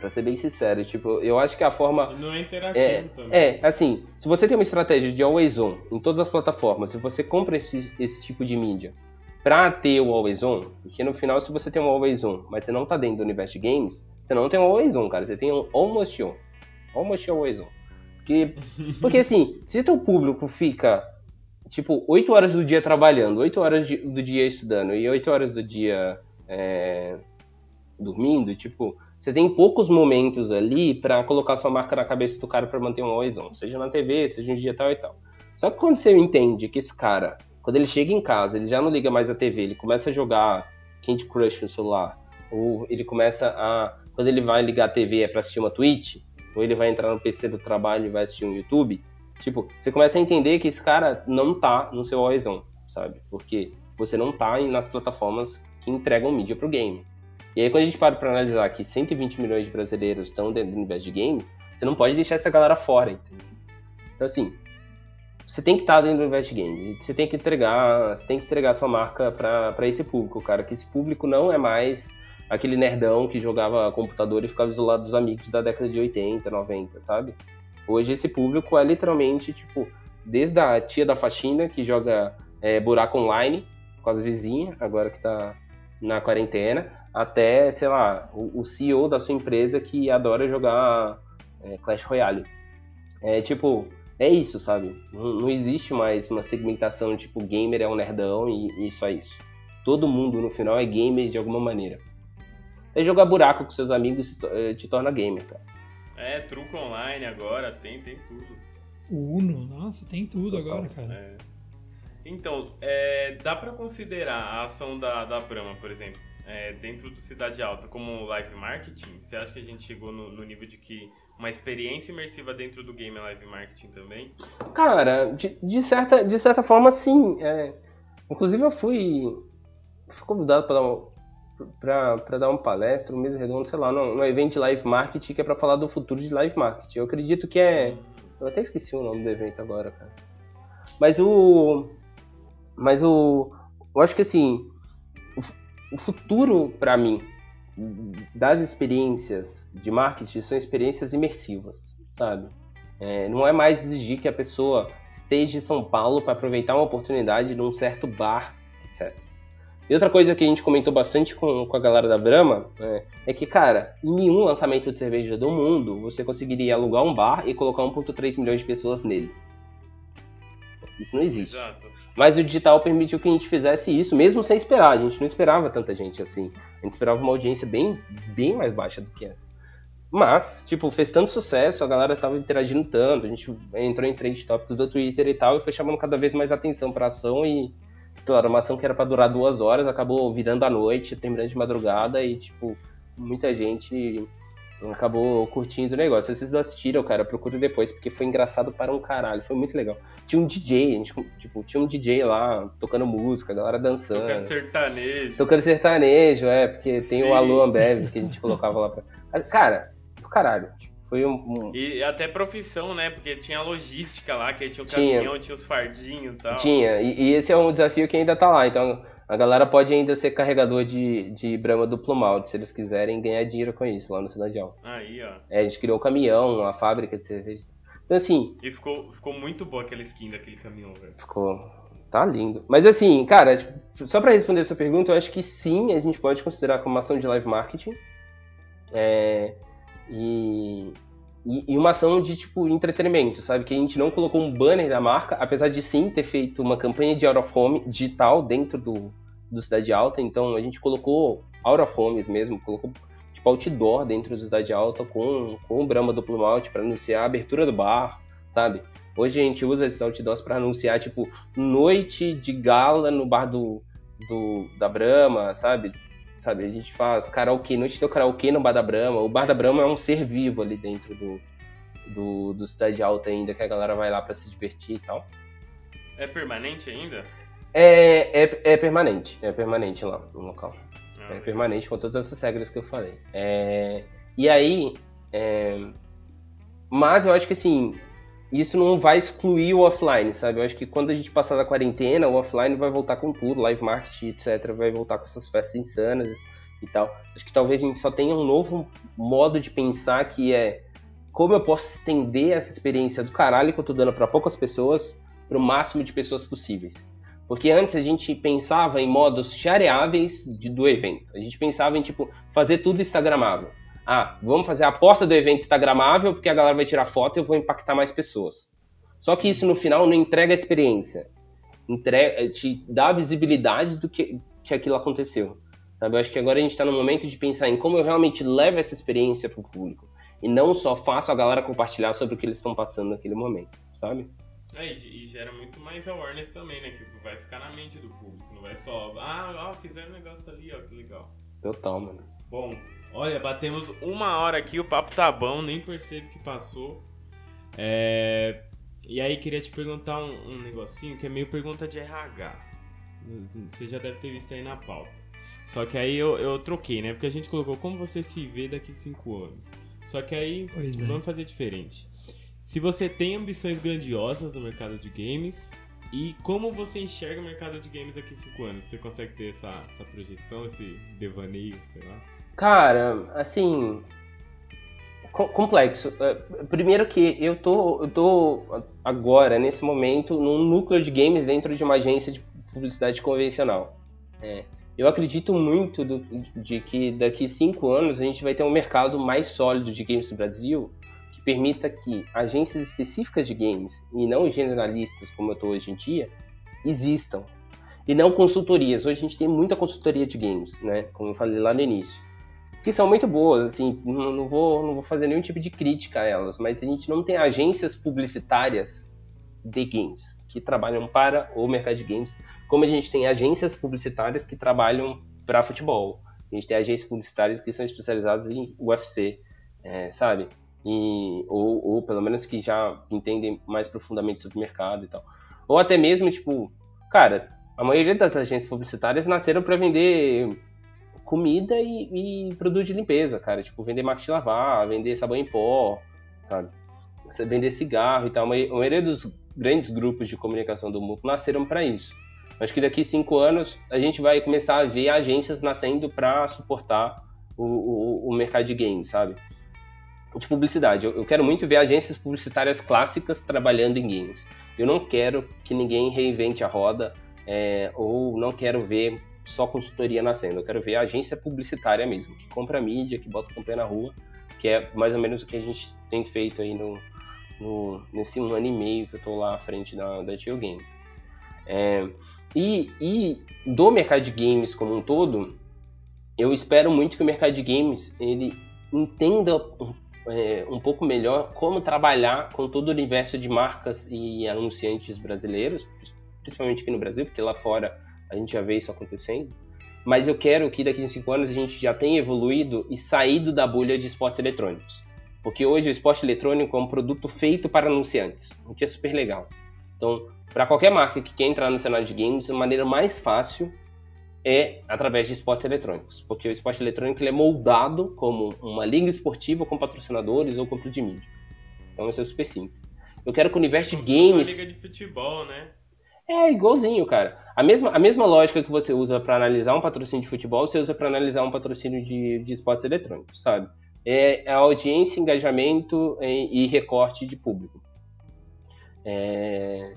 Speaker 1: Pra ser bem sincero, tipo, eu acho que a forma.
Speaker 2: Não é interativo
Speaker 1: é,
Speaker 2: também.
Speaker 1: É, assim, se você tem uma estratégia de always on em todas as plataformas, se você compra esse, esse tipo de mídia pra ter o always on, porque no final, se você tem um always on, mas você não tá dentro do universo de games, você não tem um always on, cara, você tem um almost on. Almost always on. Porque, porque assim, se o teu público fica, tipo, 8 horas do dia trabalhando, 8 horas do dia estudando e 8 horas do dia é, dormindo, tipo, você tem poucos momentos ali para colocar sua marca na cabeça do cara para manter um on, seja na TV, seja no digital e tal. Só que quando você entende que esse cara, quando ele chega em casa, ele já não liga mais a TV, ele começa a jogar Candy Crush no celular, ou ele começa a, quando ele vai ligar a TV é para assistir uma Twitch, ou ele vai entrar no PC do trabalho e vai assistir um YouTube, tipo, você começa a entender que esse cara não tá no seu on, sabe? Porque você não tá nas plataformas que entregam mídia pro game. E aí, quando a gente para para analisar que 120 milhões de brasileiros estão dentro do universo de game, você não pode deixar essa galera fora, entendeu? Então, assim, você tem que estar dentro do universo de game. Você tem que entregar, você tem que entregar sua marca para esse público, cara. Que esse público não é mais aquele nerdão que jogava computador e ficava isolado dos amigos da década de 80, 90, sabe? Hoje esse público é literalmente, tipo, desde a tia da faxina que joga é, buraco online com as vizinhas, agora que tá na quarentena, até, sei lá, o, o CEO da sua empresa que adora jogar é, Clash Royale. É tipo, é isso, sabe? Não, não, existe mais uma segmentação tipo gamer é um nerdão e, e só isso. Todo mundo no final é gamer de alguma maneira. É jogar buraco com seus amigos te, eh, te torna gamer, cara.
Speaker 2: É, truco online agora, tem, tem tudo.
Speaker 3: O Uno, nossa, tem tudo Total, agora, cara. É.
Speaker 2: Então, é, dá para considerar a ação da, da Brahma, por exemplo, é, dentro do Cidade Alta como live marketing? Você acha que a gente chegou no, no, nível de que uma experiência imersiva dentro do game é live marketing também?
Speaker 1: Cara, de, de certa, de certa forma, sim. É, inclusive, eu fui, fui convidado para dar, para dar uma palestra, um mês redondo, sei lá, num, num evento de live marketing que é para falar do futuro de live marketing. Eu acredito que é. Eu até esqueci o nome do evento agora, cara. Mas o. Mas o. Eu acho que assim. O, futuro, para mim, das experiências de marketing são experiências imersivas, sabe? É, não é mais exigir que a pessoa esteja em São Paulo para aproveitar uma oportunidade num certo bar, etc. E outra coisa que a gente comentou bastante com, com a galera da Brahma é, é, que, cara, em nenhum lançamento de cerveja do mundo você conseguiria alugar um bar e colocar 1,3 milhões de pessoas nele. Isso não existe. Exato. Mas o digital permitiu que a gente fizesse isso, mesmo sem esperar. A gente não esperava tanta gente assim. A gente esperava uma audiência bem, bem mais baixa do que essa. Mas, tipo, fez tanto sucesso, a galera tava interagindo tanto, a gente entrou em trend tópicos do Twitter e tal, e foi chamando cada vez mais atenção pra ação e, sei lá, uma ação que era pra durar duas horas, acabou virando à noite, terminando de madrugada e, tipo, muita gente acabou curtindo o negócio. Se vocês não assistiram, cara, procure depois, porque foi engraçado para um caralho, foi muito legal. Tinha um DJ, a gente, tipo, tinha um DJ lá tocando música, a galera dançando.
Speaker 2: Tocando sertanejo.
Speaker 1: Tocando sertanejo, é, porque tem Sim. o Alô Ambev que a gente colocava lá pra. Cara, do caralho. Foi um, um,
Speaker 2: E até profissão, né? Porque tinha logística lá, que tinha o caminhão, tinha, tinha os fardinhos e tal.
Speaker 1: Tinha, e, e, esse é um desafio que ainda tá lá. Então, a galera pode ainda ser carregador de, de Brahma duplo malte, se eles quiserem ganhar dinheiro com isso lá no Cidade Alta.
Speaker 2: Aí, ó.
Speaker 1: É, a gente criou um caminhão, uma fábrica de cerveja. Então, assim.
Speaker 2: E ficou, ficou muito boa aquela skin daquele caminhão, velho.
Speaker 1: Ficou. Tá lindo. Mas, assim, cara, tipo, só para responder essa pergunta, eu acho que sim, a gente pode considerar como uma ação de live marketing. É. E. E, uma ação de, tipo, entretenimento, sabe? Que a gente não colocou um banner da marca, apesar de sim ter feito uma campanha de out of home digital dentro do, do Cidade Alta, então a gente colocou out of homes mesmo, colocou tipo outdoor dentro do Cidade Alta com, com o Brahma Duplo Malte para anunciar a abertura do bar, sabe? Hoje a gente usa esses outdoors para anunciar, tipo, noite de gala no bar do, do da Brahma, sabe? Sabe, a gente faz karaokê, noite do karaokê no bar da Brahma. O bar da Brahma é um ser vivo ali dentro do, do, do Cidade Alta ainda, que a galera vai lá para se divertir e tal.
Speaker 2: É permanente ainda?
Speaker 1: É, é, é permanente, é permanente lá no local. É permanente com todas essas regras que eu falei. É, e aí, é, mas eu acho que assim, isso não vai excluir o offline, sabe? Eu acho que quando a gente passar da quarentena, o offline vai voltar com tudo, live marketing, etc. Vai voltar com essas festas insanas e tal. Acho que talvez a gente só tenha um novo modo de pensar que é como eu posso estender essa experiência do caralho que eu tô dando para poucas pessoas para o máximo de pessoas possíveis. Porque antes a gente pensava em modos shareáveis de, do evento. A gente pensava em, tipo, fazer tudo instagramável. Ah, vamos fazer a porta do evento instagramável porque a galera vai tirar foto e eu vou impactar mais pessoas. Só que isso no final não entrega a experiência. Entrega, te dá a visibilidade do que, que aquilo aconteceu. Sabe? Eu acho que agora a gente está no momento de pensar em como eu realmente levo essa experiência para o público. E não só faço a galera compartilhar sobre o que eles estão passando naquele momento, sabe?
Speaker 2: É, e, gera muito mais awareness também, né? Que vai ficar na mente do público. Não vai só, ah, ó, fizeram um negócio ali, ó, que legal.
Speaker 1: Total, mano.
Speaker 2: Bom, olha, batemos uma hora aqui, o papo tá bom, nem percebo que passou. É... E aí, queria te perguntar um, um negocinho que é meio pergunta de RH. Você já deve ter visto aí na pauta. Só que aí eu, eu troquei, né? Porque a gente colocou como você se vê daqui cinco anos. Só que aí, é. vamos fazer diferente se você tem ambições grandiosas no mercado de games e como você enxerga o mercado de games daqui a 5 anos. Você consegue ter essa, essa projeção, esse devaneio, sei lá?
Speaker 1: Cara, assim, complexo. É, primeiro que eu tô, eu tô agora, nesse momento, num núcleo de games dentro de uma agência de publicidade convencional. É, eu acredito muito do, de que daqui cinco anos a gente vai ter um mercado mais sólido de games no Brasil que permita que agências específicas de games e não generalistas como eu estou hoje em dia existam. E não consultorias. Hoje a gente tem muita consultoria de games, né? Como eu falei lá no início que são muito boas, assim, não, vou, não vou fazer nenhum tipo de crítica a elas, mas a gente não tem agências publicitárias de games que trabalham para o mercado de games, como a gente tem agências publicitárias que trabalham para futebol. A gente tem agências publicitárias que são especializadas em UFC, é, sabe? Ou, ou pelo menos que já entendem mais profundamente sobre o mercado e tal. Ou até mesmo, tipo, cara, a maioria das agências publicitárias nasceram para vender comida e, e produto de limpeza, cara. Tipo, vender máquina de lavar, vender sabão em pó, sabe? Vender cigarro e tal. A maioria dos grandes grupos de comunicação do mundo nasceram para isso. Acho que daqui cinco anos a gente vai começar a ver agências nascendo para suportar o, o, o, mercado de games, sabe? De publicidade. Eu, eu, quero muito ver agências publicitárias clássicas trabalhando em games. Eu não quero que ninguém reinvente a roda, é, ou não quero ver só consultoria nascendo. Eu quero ver a agência publicitária mesmo, que compra mídia, que bota campanha na rua, que é mais ou menos o que a gente tem feito aí no, no nesse um ano e meio que eu estou lá à frente da, da Tio Game. É, e, e do mercado de games como um todo, eu espero muito que o mercado de games ele entenda é, um pouco melhor como trabalhar com todo o universo de marcas e anunciantes brasileiros, principalmente aqui no Brasil, porque lá fora a gente já vê isso acontecendo. Mas eu quero que daqui a cinco anos a gente já tenha evoluído e saído da bolha de esportes eletrônicos. Porque hoje o esporte eletrônico é um produto feito para anunciantes, o que é super legal. Então, para qualquer marca que quer entrar no cenário de games, a maneira mais fácil é através de esportes eletrônicos, porque o esporte eletrônico é moldado como uma liga esportiva com patrocinadores ou compra de mídia. Então, isso é super simples. Eu quero que o universo de games.
Speaker 2: Uma liga de futebol, né?
Speaker 1: É igualzinho, cara. A mesma, a mesma lógica que você usa para analisar um patrocínio de futebol, você usa para analisar um patrocínio de, de esportes eletrônicos, sabe? É, é audiência, engajamento e, e recorte de público. É...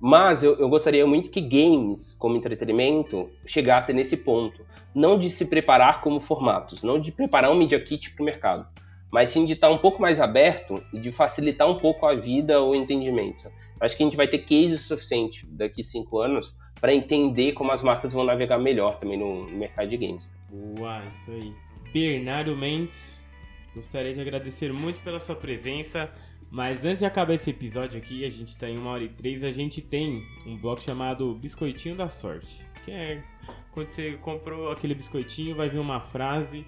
Speaker 1: Mas eu, eu, gostaria muito que games, como entretenimento, chegassem nesse ponto. Não de se preparar como formatos, não de preparar um media kit para o mercado, mas sim de estar um pouco mais aberto e de facilitar um pouco a vida ou o entendimento acho que a gente vai ter case suficiente daqui cinco anos para entender como as marcas vão navegar melhor também no mercado de games.
Speaker 2: Boa, isso aí. Bernardo Mendes, gostaria de agradecer muito pela sua presença. Mas antes de acabar esse episódio aqui, a gente está em uma hora e três, a gente tem um bloco chamado Biscoitinho da Sorte. Que é quando você comprou aquele biscoitinho, vai vir uma frase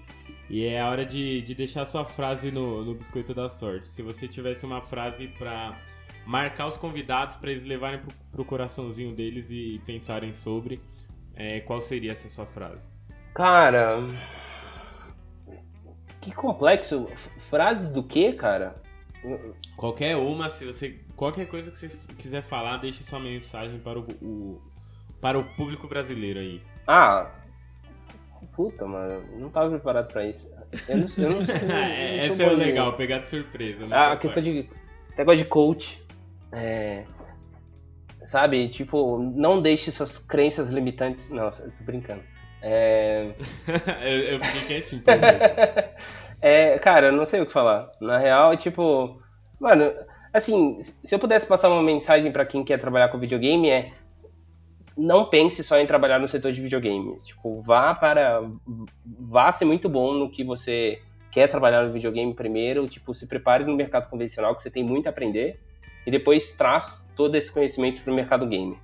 Speaker 2: e é a hora de, de deixar sua frase no, no Biscoito da Sorte. Se você tivesse uma frase para marcar os convidados para eles levarem pro, pro coraçãozinho deles e pensarem sobre é, qual seria essa sua frase.
Speaker 1: Cara, que complexo. Frases do que, cara?
Speaker 2: Qualquer uma, se você qualquer coisa que você quiser falar, deixe sua mensagem para o, o para o público brasileiro aí.
Speaker 1: Ah, puta, mano, não tava preparado para isso. Eu não, eu não, eu não,
Speaker 2: é, Essa é o legal, pegar de surpresa.
Speaker 1: Ah, a questão de esse negócio de coach. É, sabe, tipo, não deixe suas crenças limitantes. Nossa, eu tô brincando. É...
Speaker 2: eu, eu fiquei quietinho.
Speaker 1: é, cara, eu não sei o que falar. Na real, tipo, mano, assim, se eu pudesse passar uma mensagem para quem quer trabalhar com videogame é não pense só em trabalhar no setor de videogame. Tipo, vá para vá ser muito bom no que você quer trabalhar no videogame primeiro, tipo, se prepare no mercado convencional que você tem muito a aprender e depois traz todo esse conhecimento para o mercado game,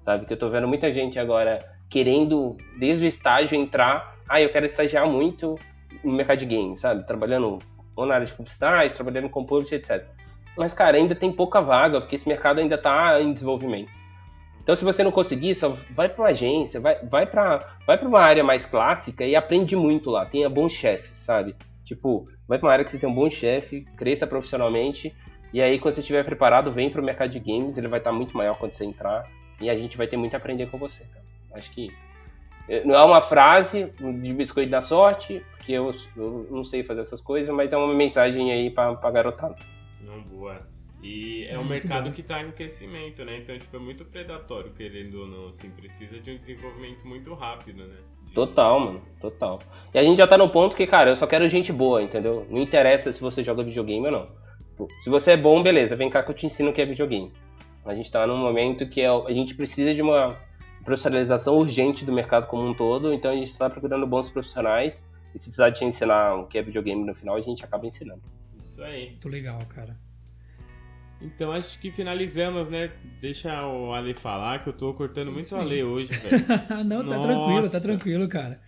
Speaker 1: sabe? Que eu estou vendo muita gente agora querendo, desde o estágio, entrar. Ah, eu quero estagiar muito no mercado de game, sabe? Trabalhando ou na área de publicidade, trabalhando com publicidade, etc. Mas, cara, ainda tem pouca vaga, porque esse mercado ainda está em desenvolvimento. Então, se você não conseguir, só vai para uma agência, vai, vai para vai uma área mais clássica e aprende muito lá. Tenha bons chefes, sabe? Tipo, vai para uma área que você tem um bom chefe, cresça profissionalmente e aí, quando você estiver preparado, vem para o mercado de games, ele vai estar tá muito maior quando você entrar. E a gente vai ter muito a aprender com você, cara. Acho que eh, não é uma frase de biscoito da sorte, porque eu, eu não sei fazer essas coisas, mas é uma mensagem aí pra, pra garotada.
Speaker 2: Não, boa. E é, um mercado bom. que está em crescimento, né? Então, tipo, é muito predatório, querendo ou não, assim, precisa de um desenvolvimento muito rápido, né?
Speaker 1: Total, mano, total. E a gente já tá no ponto que, cara, eu só quero gente boa, entendeu? Não interessa se você joga videogame ou não. Se você é bom, beleza, vem cá que eu te ensino o que é videogame. A gente tá num momento que é a gente precisa de uma profissionalização urgente do mercado como um todo, então a gente está procurando bons profissionais e se precisar te ensinar o que é videogame no final, a gente acaba ensinando.
Speaker 2: Isso aí.
Speaker 3: Muito legal, cara.
Speaker 2: Então acho que finalizamos, né? Deixa o Ale falar, que eu tô cortando muito Sim. o Ale hoje, velho.
Speaker 3: Não, tá Nossa. tranquilo, tá tranquilo, cara.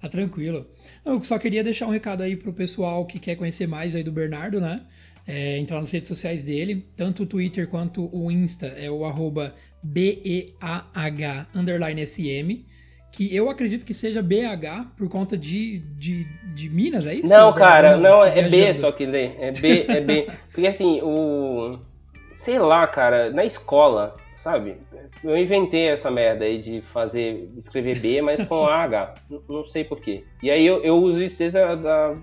Speaker 3: Tá tranquilo. Eu só queria deixar um recado aí pro pessoal que quer conhecer mais aí do Bernardo, né? É, entrar nas redes sociais dele, tanto o Twitter quanto o Insta, é o arroba B-E-A-H underline S-M que eu acredito que seja BH por conta de, de, de Minas, é isso?
Speaker 1: Não, cara, não, não é B só que lê. É B, é B. Porque assim, o. Sei lá, cara, na escola, sabe? Eu inventei essa merda aí de fazer, escrever B, mas com AH. não sei porquê. E aí eu, eu uso isso desde a, da,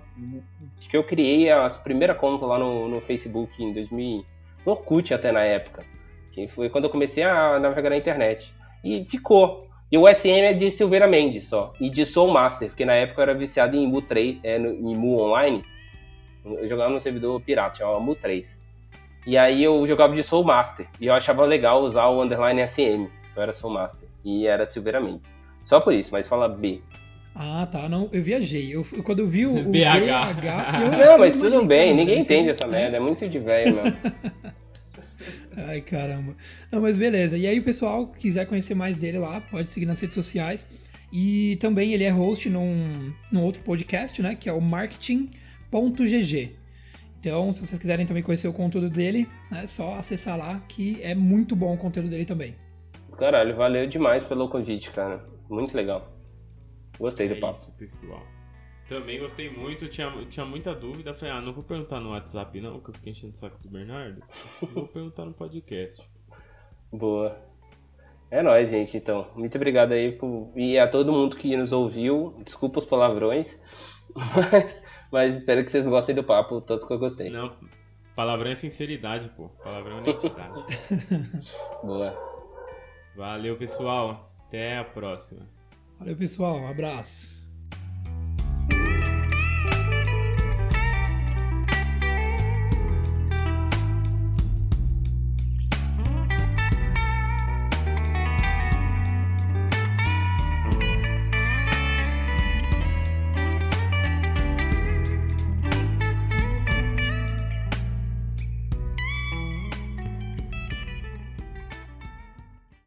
Speaker 1: que eu criei a primeira conta lá no, no Facebook em 2000. No Orkut até na época. Que foi quando eu comecei a navegar na internet. E ficou. E o SM é de Silveira Mendes só. E de Soul Master, porque na época eu era viciado em Mu 3, é, no, em Mu Online. Eu jogava no servidor pirata, chamava Mu 3. E aí eu jogava de Soul Master. E eu achava legal usar o underline SM. Eu era Soul Master. E era Silveira Mendes. Só por isso, mas fala B.
Speaker 3: Ah, tá. Não, eu viajei. Eu, quando eu vi o, o
Speaker 2: BH. BH
Speaker 1: eu não, mas tudo bem. Ninguém entende essa merda. É muito de velho, meu.
Speaker 3: Ai, caramba. Não, mas beleza. E aí, o pessoal que quiser conhecer mais dele lá, pode seguir nas redes sociais. E também ele é host num, num outro podcast, né? Que é o marketing.gg. Então, se vocês quiserem também conhecer o conteúdo dele, é só acessar lá, que é muito bom o conteúdo dele também.
Speaker 1: Caralho, valeu demais pelo convite, cara. Muito legal. Gostei é do papo.
Speaker 2: Isso, pessoal. Também gostei muito, tinha, tinha muita dúvida. Falei, ah, não vou perguntar no WhatsApp não, que eu fiquei enchendo o saco do Bernardo. Vou perguntar no podcast.
Speaker 1: Boa. É nóis, gente, então. Muito obrigado aí por... e a todo mundo que nos ouviu. Desculpa os palavrões, mas, mas espero que vocês gostem do papo, todos que eu gostei.
Speaker 2: Não, palavrão é sinceridade, pô. Palavrão é honestidade.
Speaker 1: Boa.
Speaker 2: Valeu, pessoal. Até a próxima.
Speaker 3: Valeu, pessoal. Um abraço.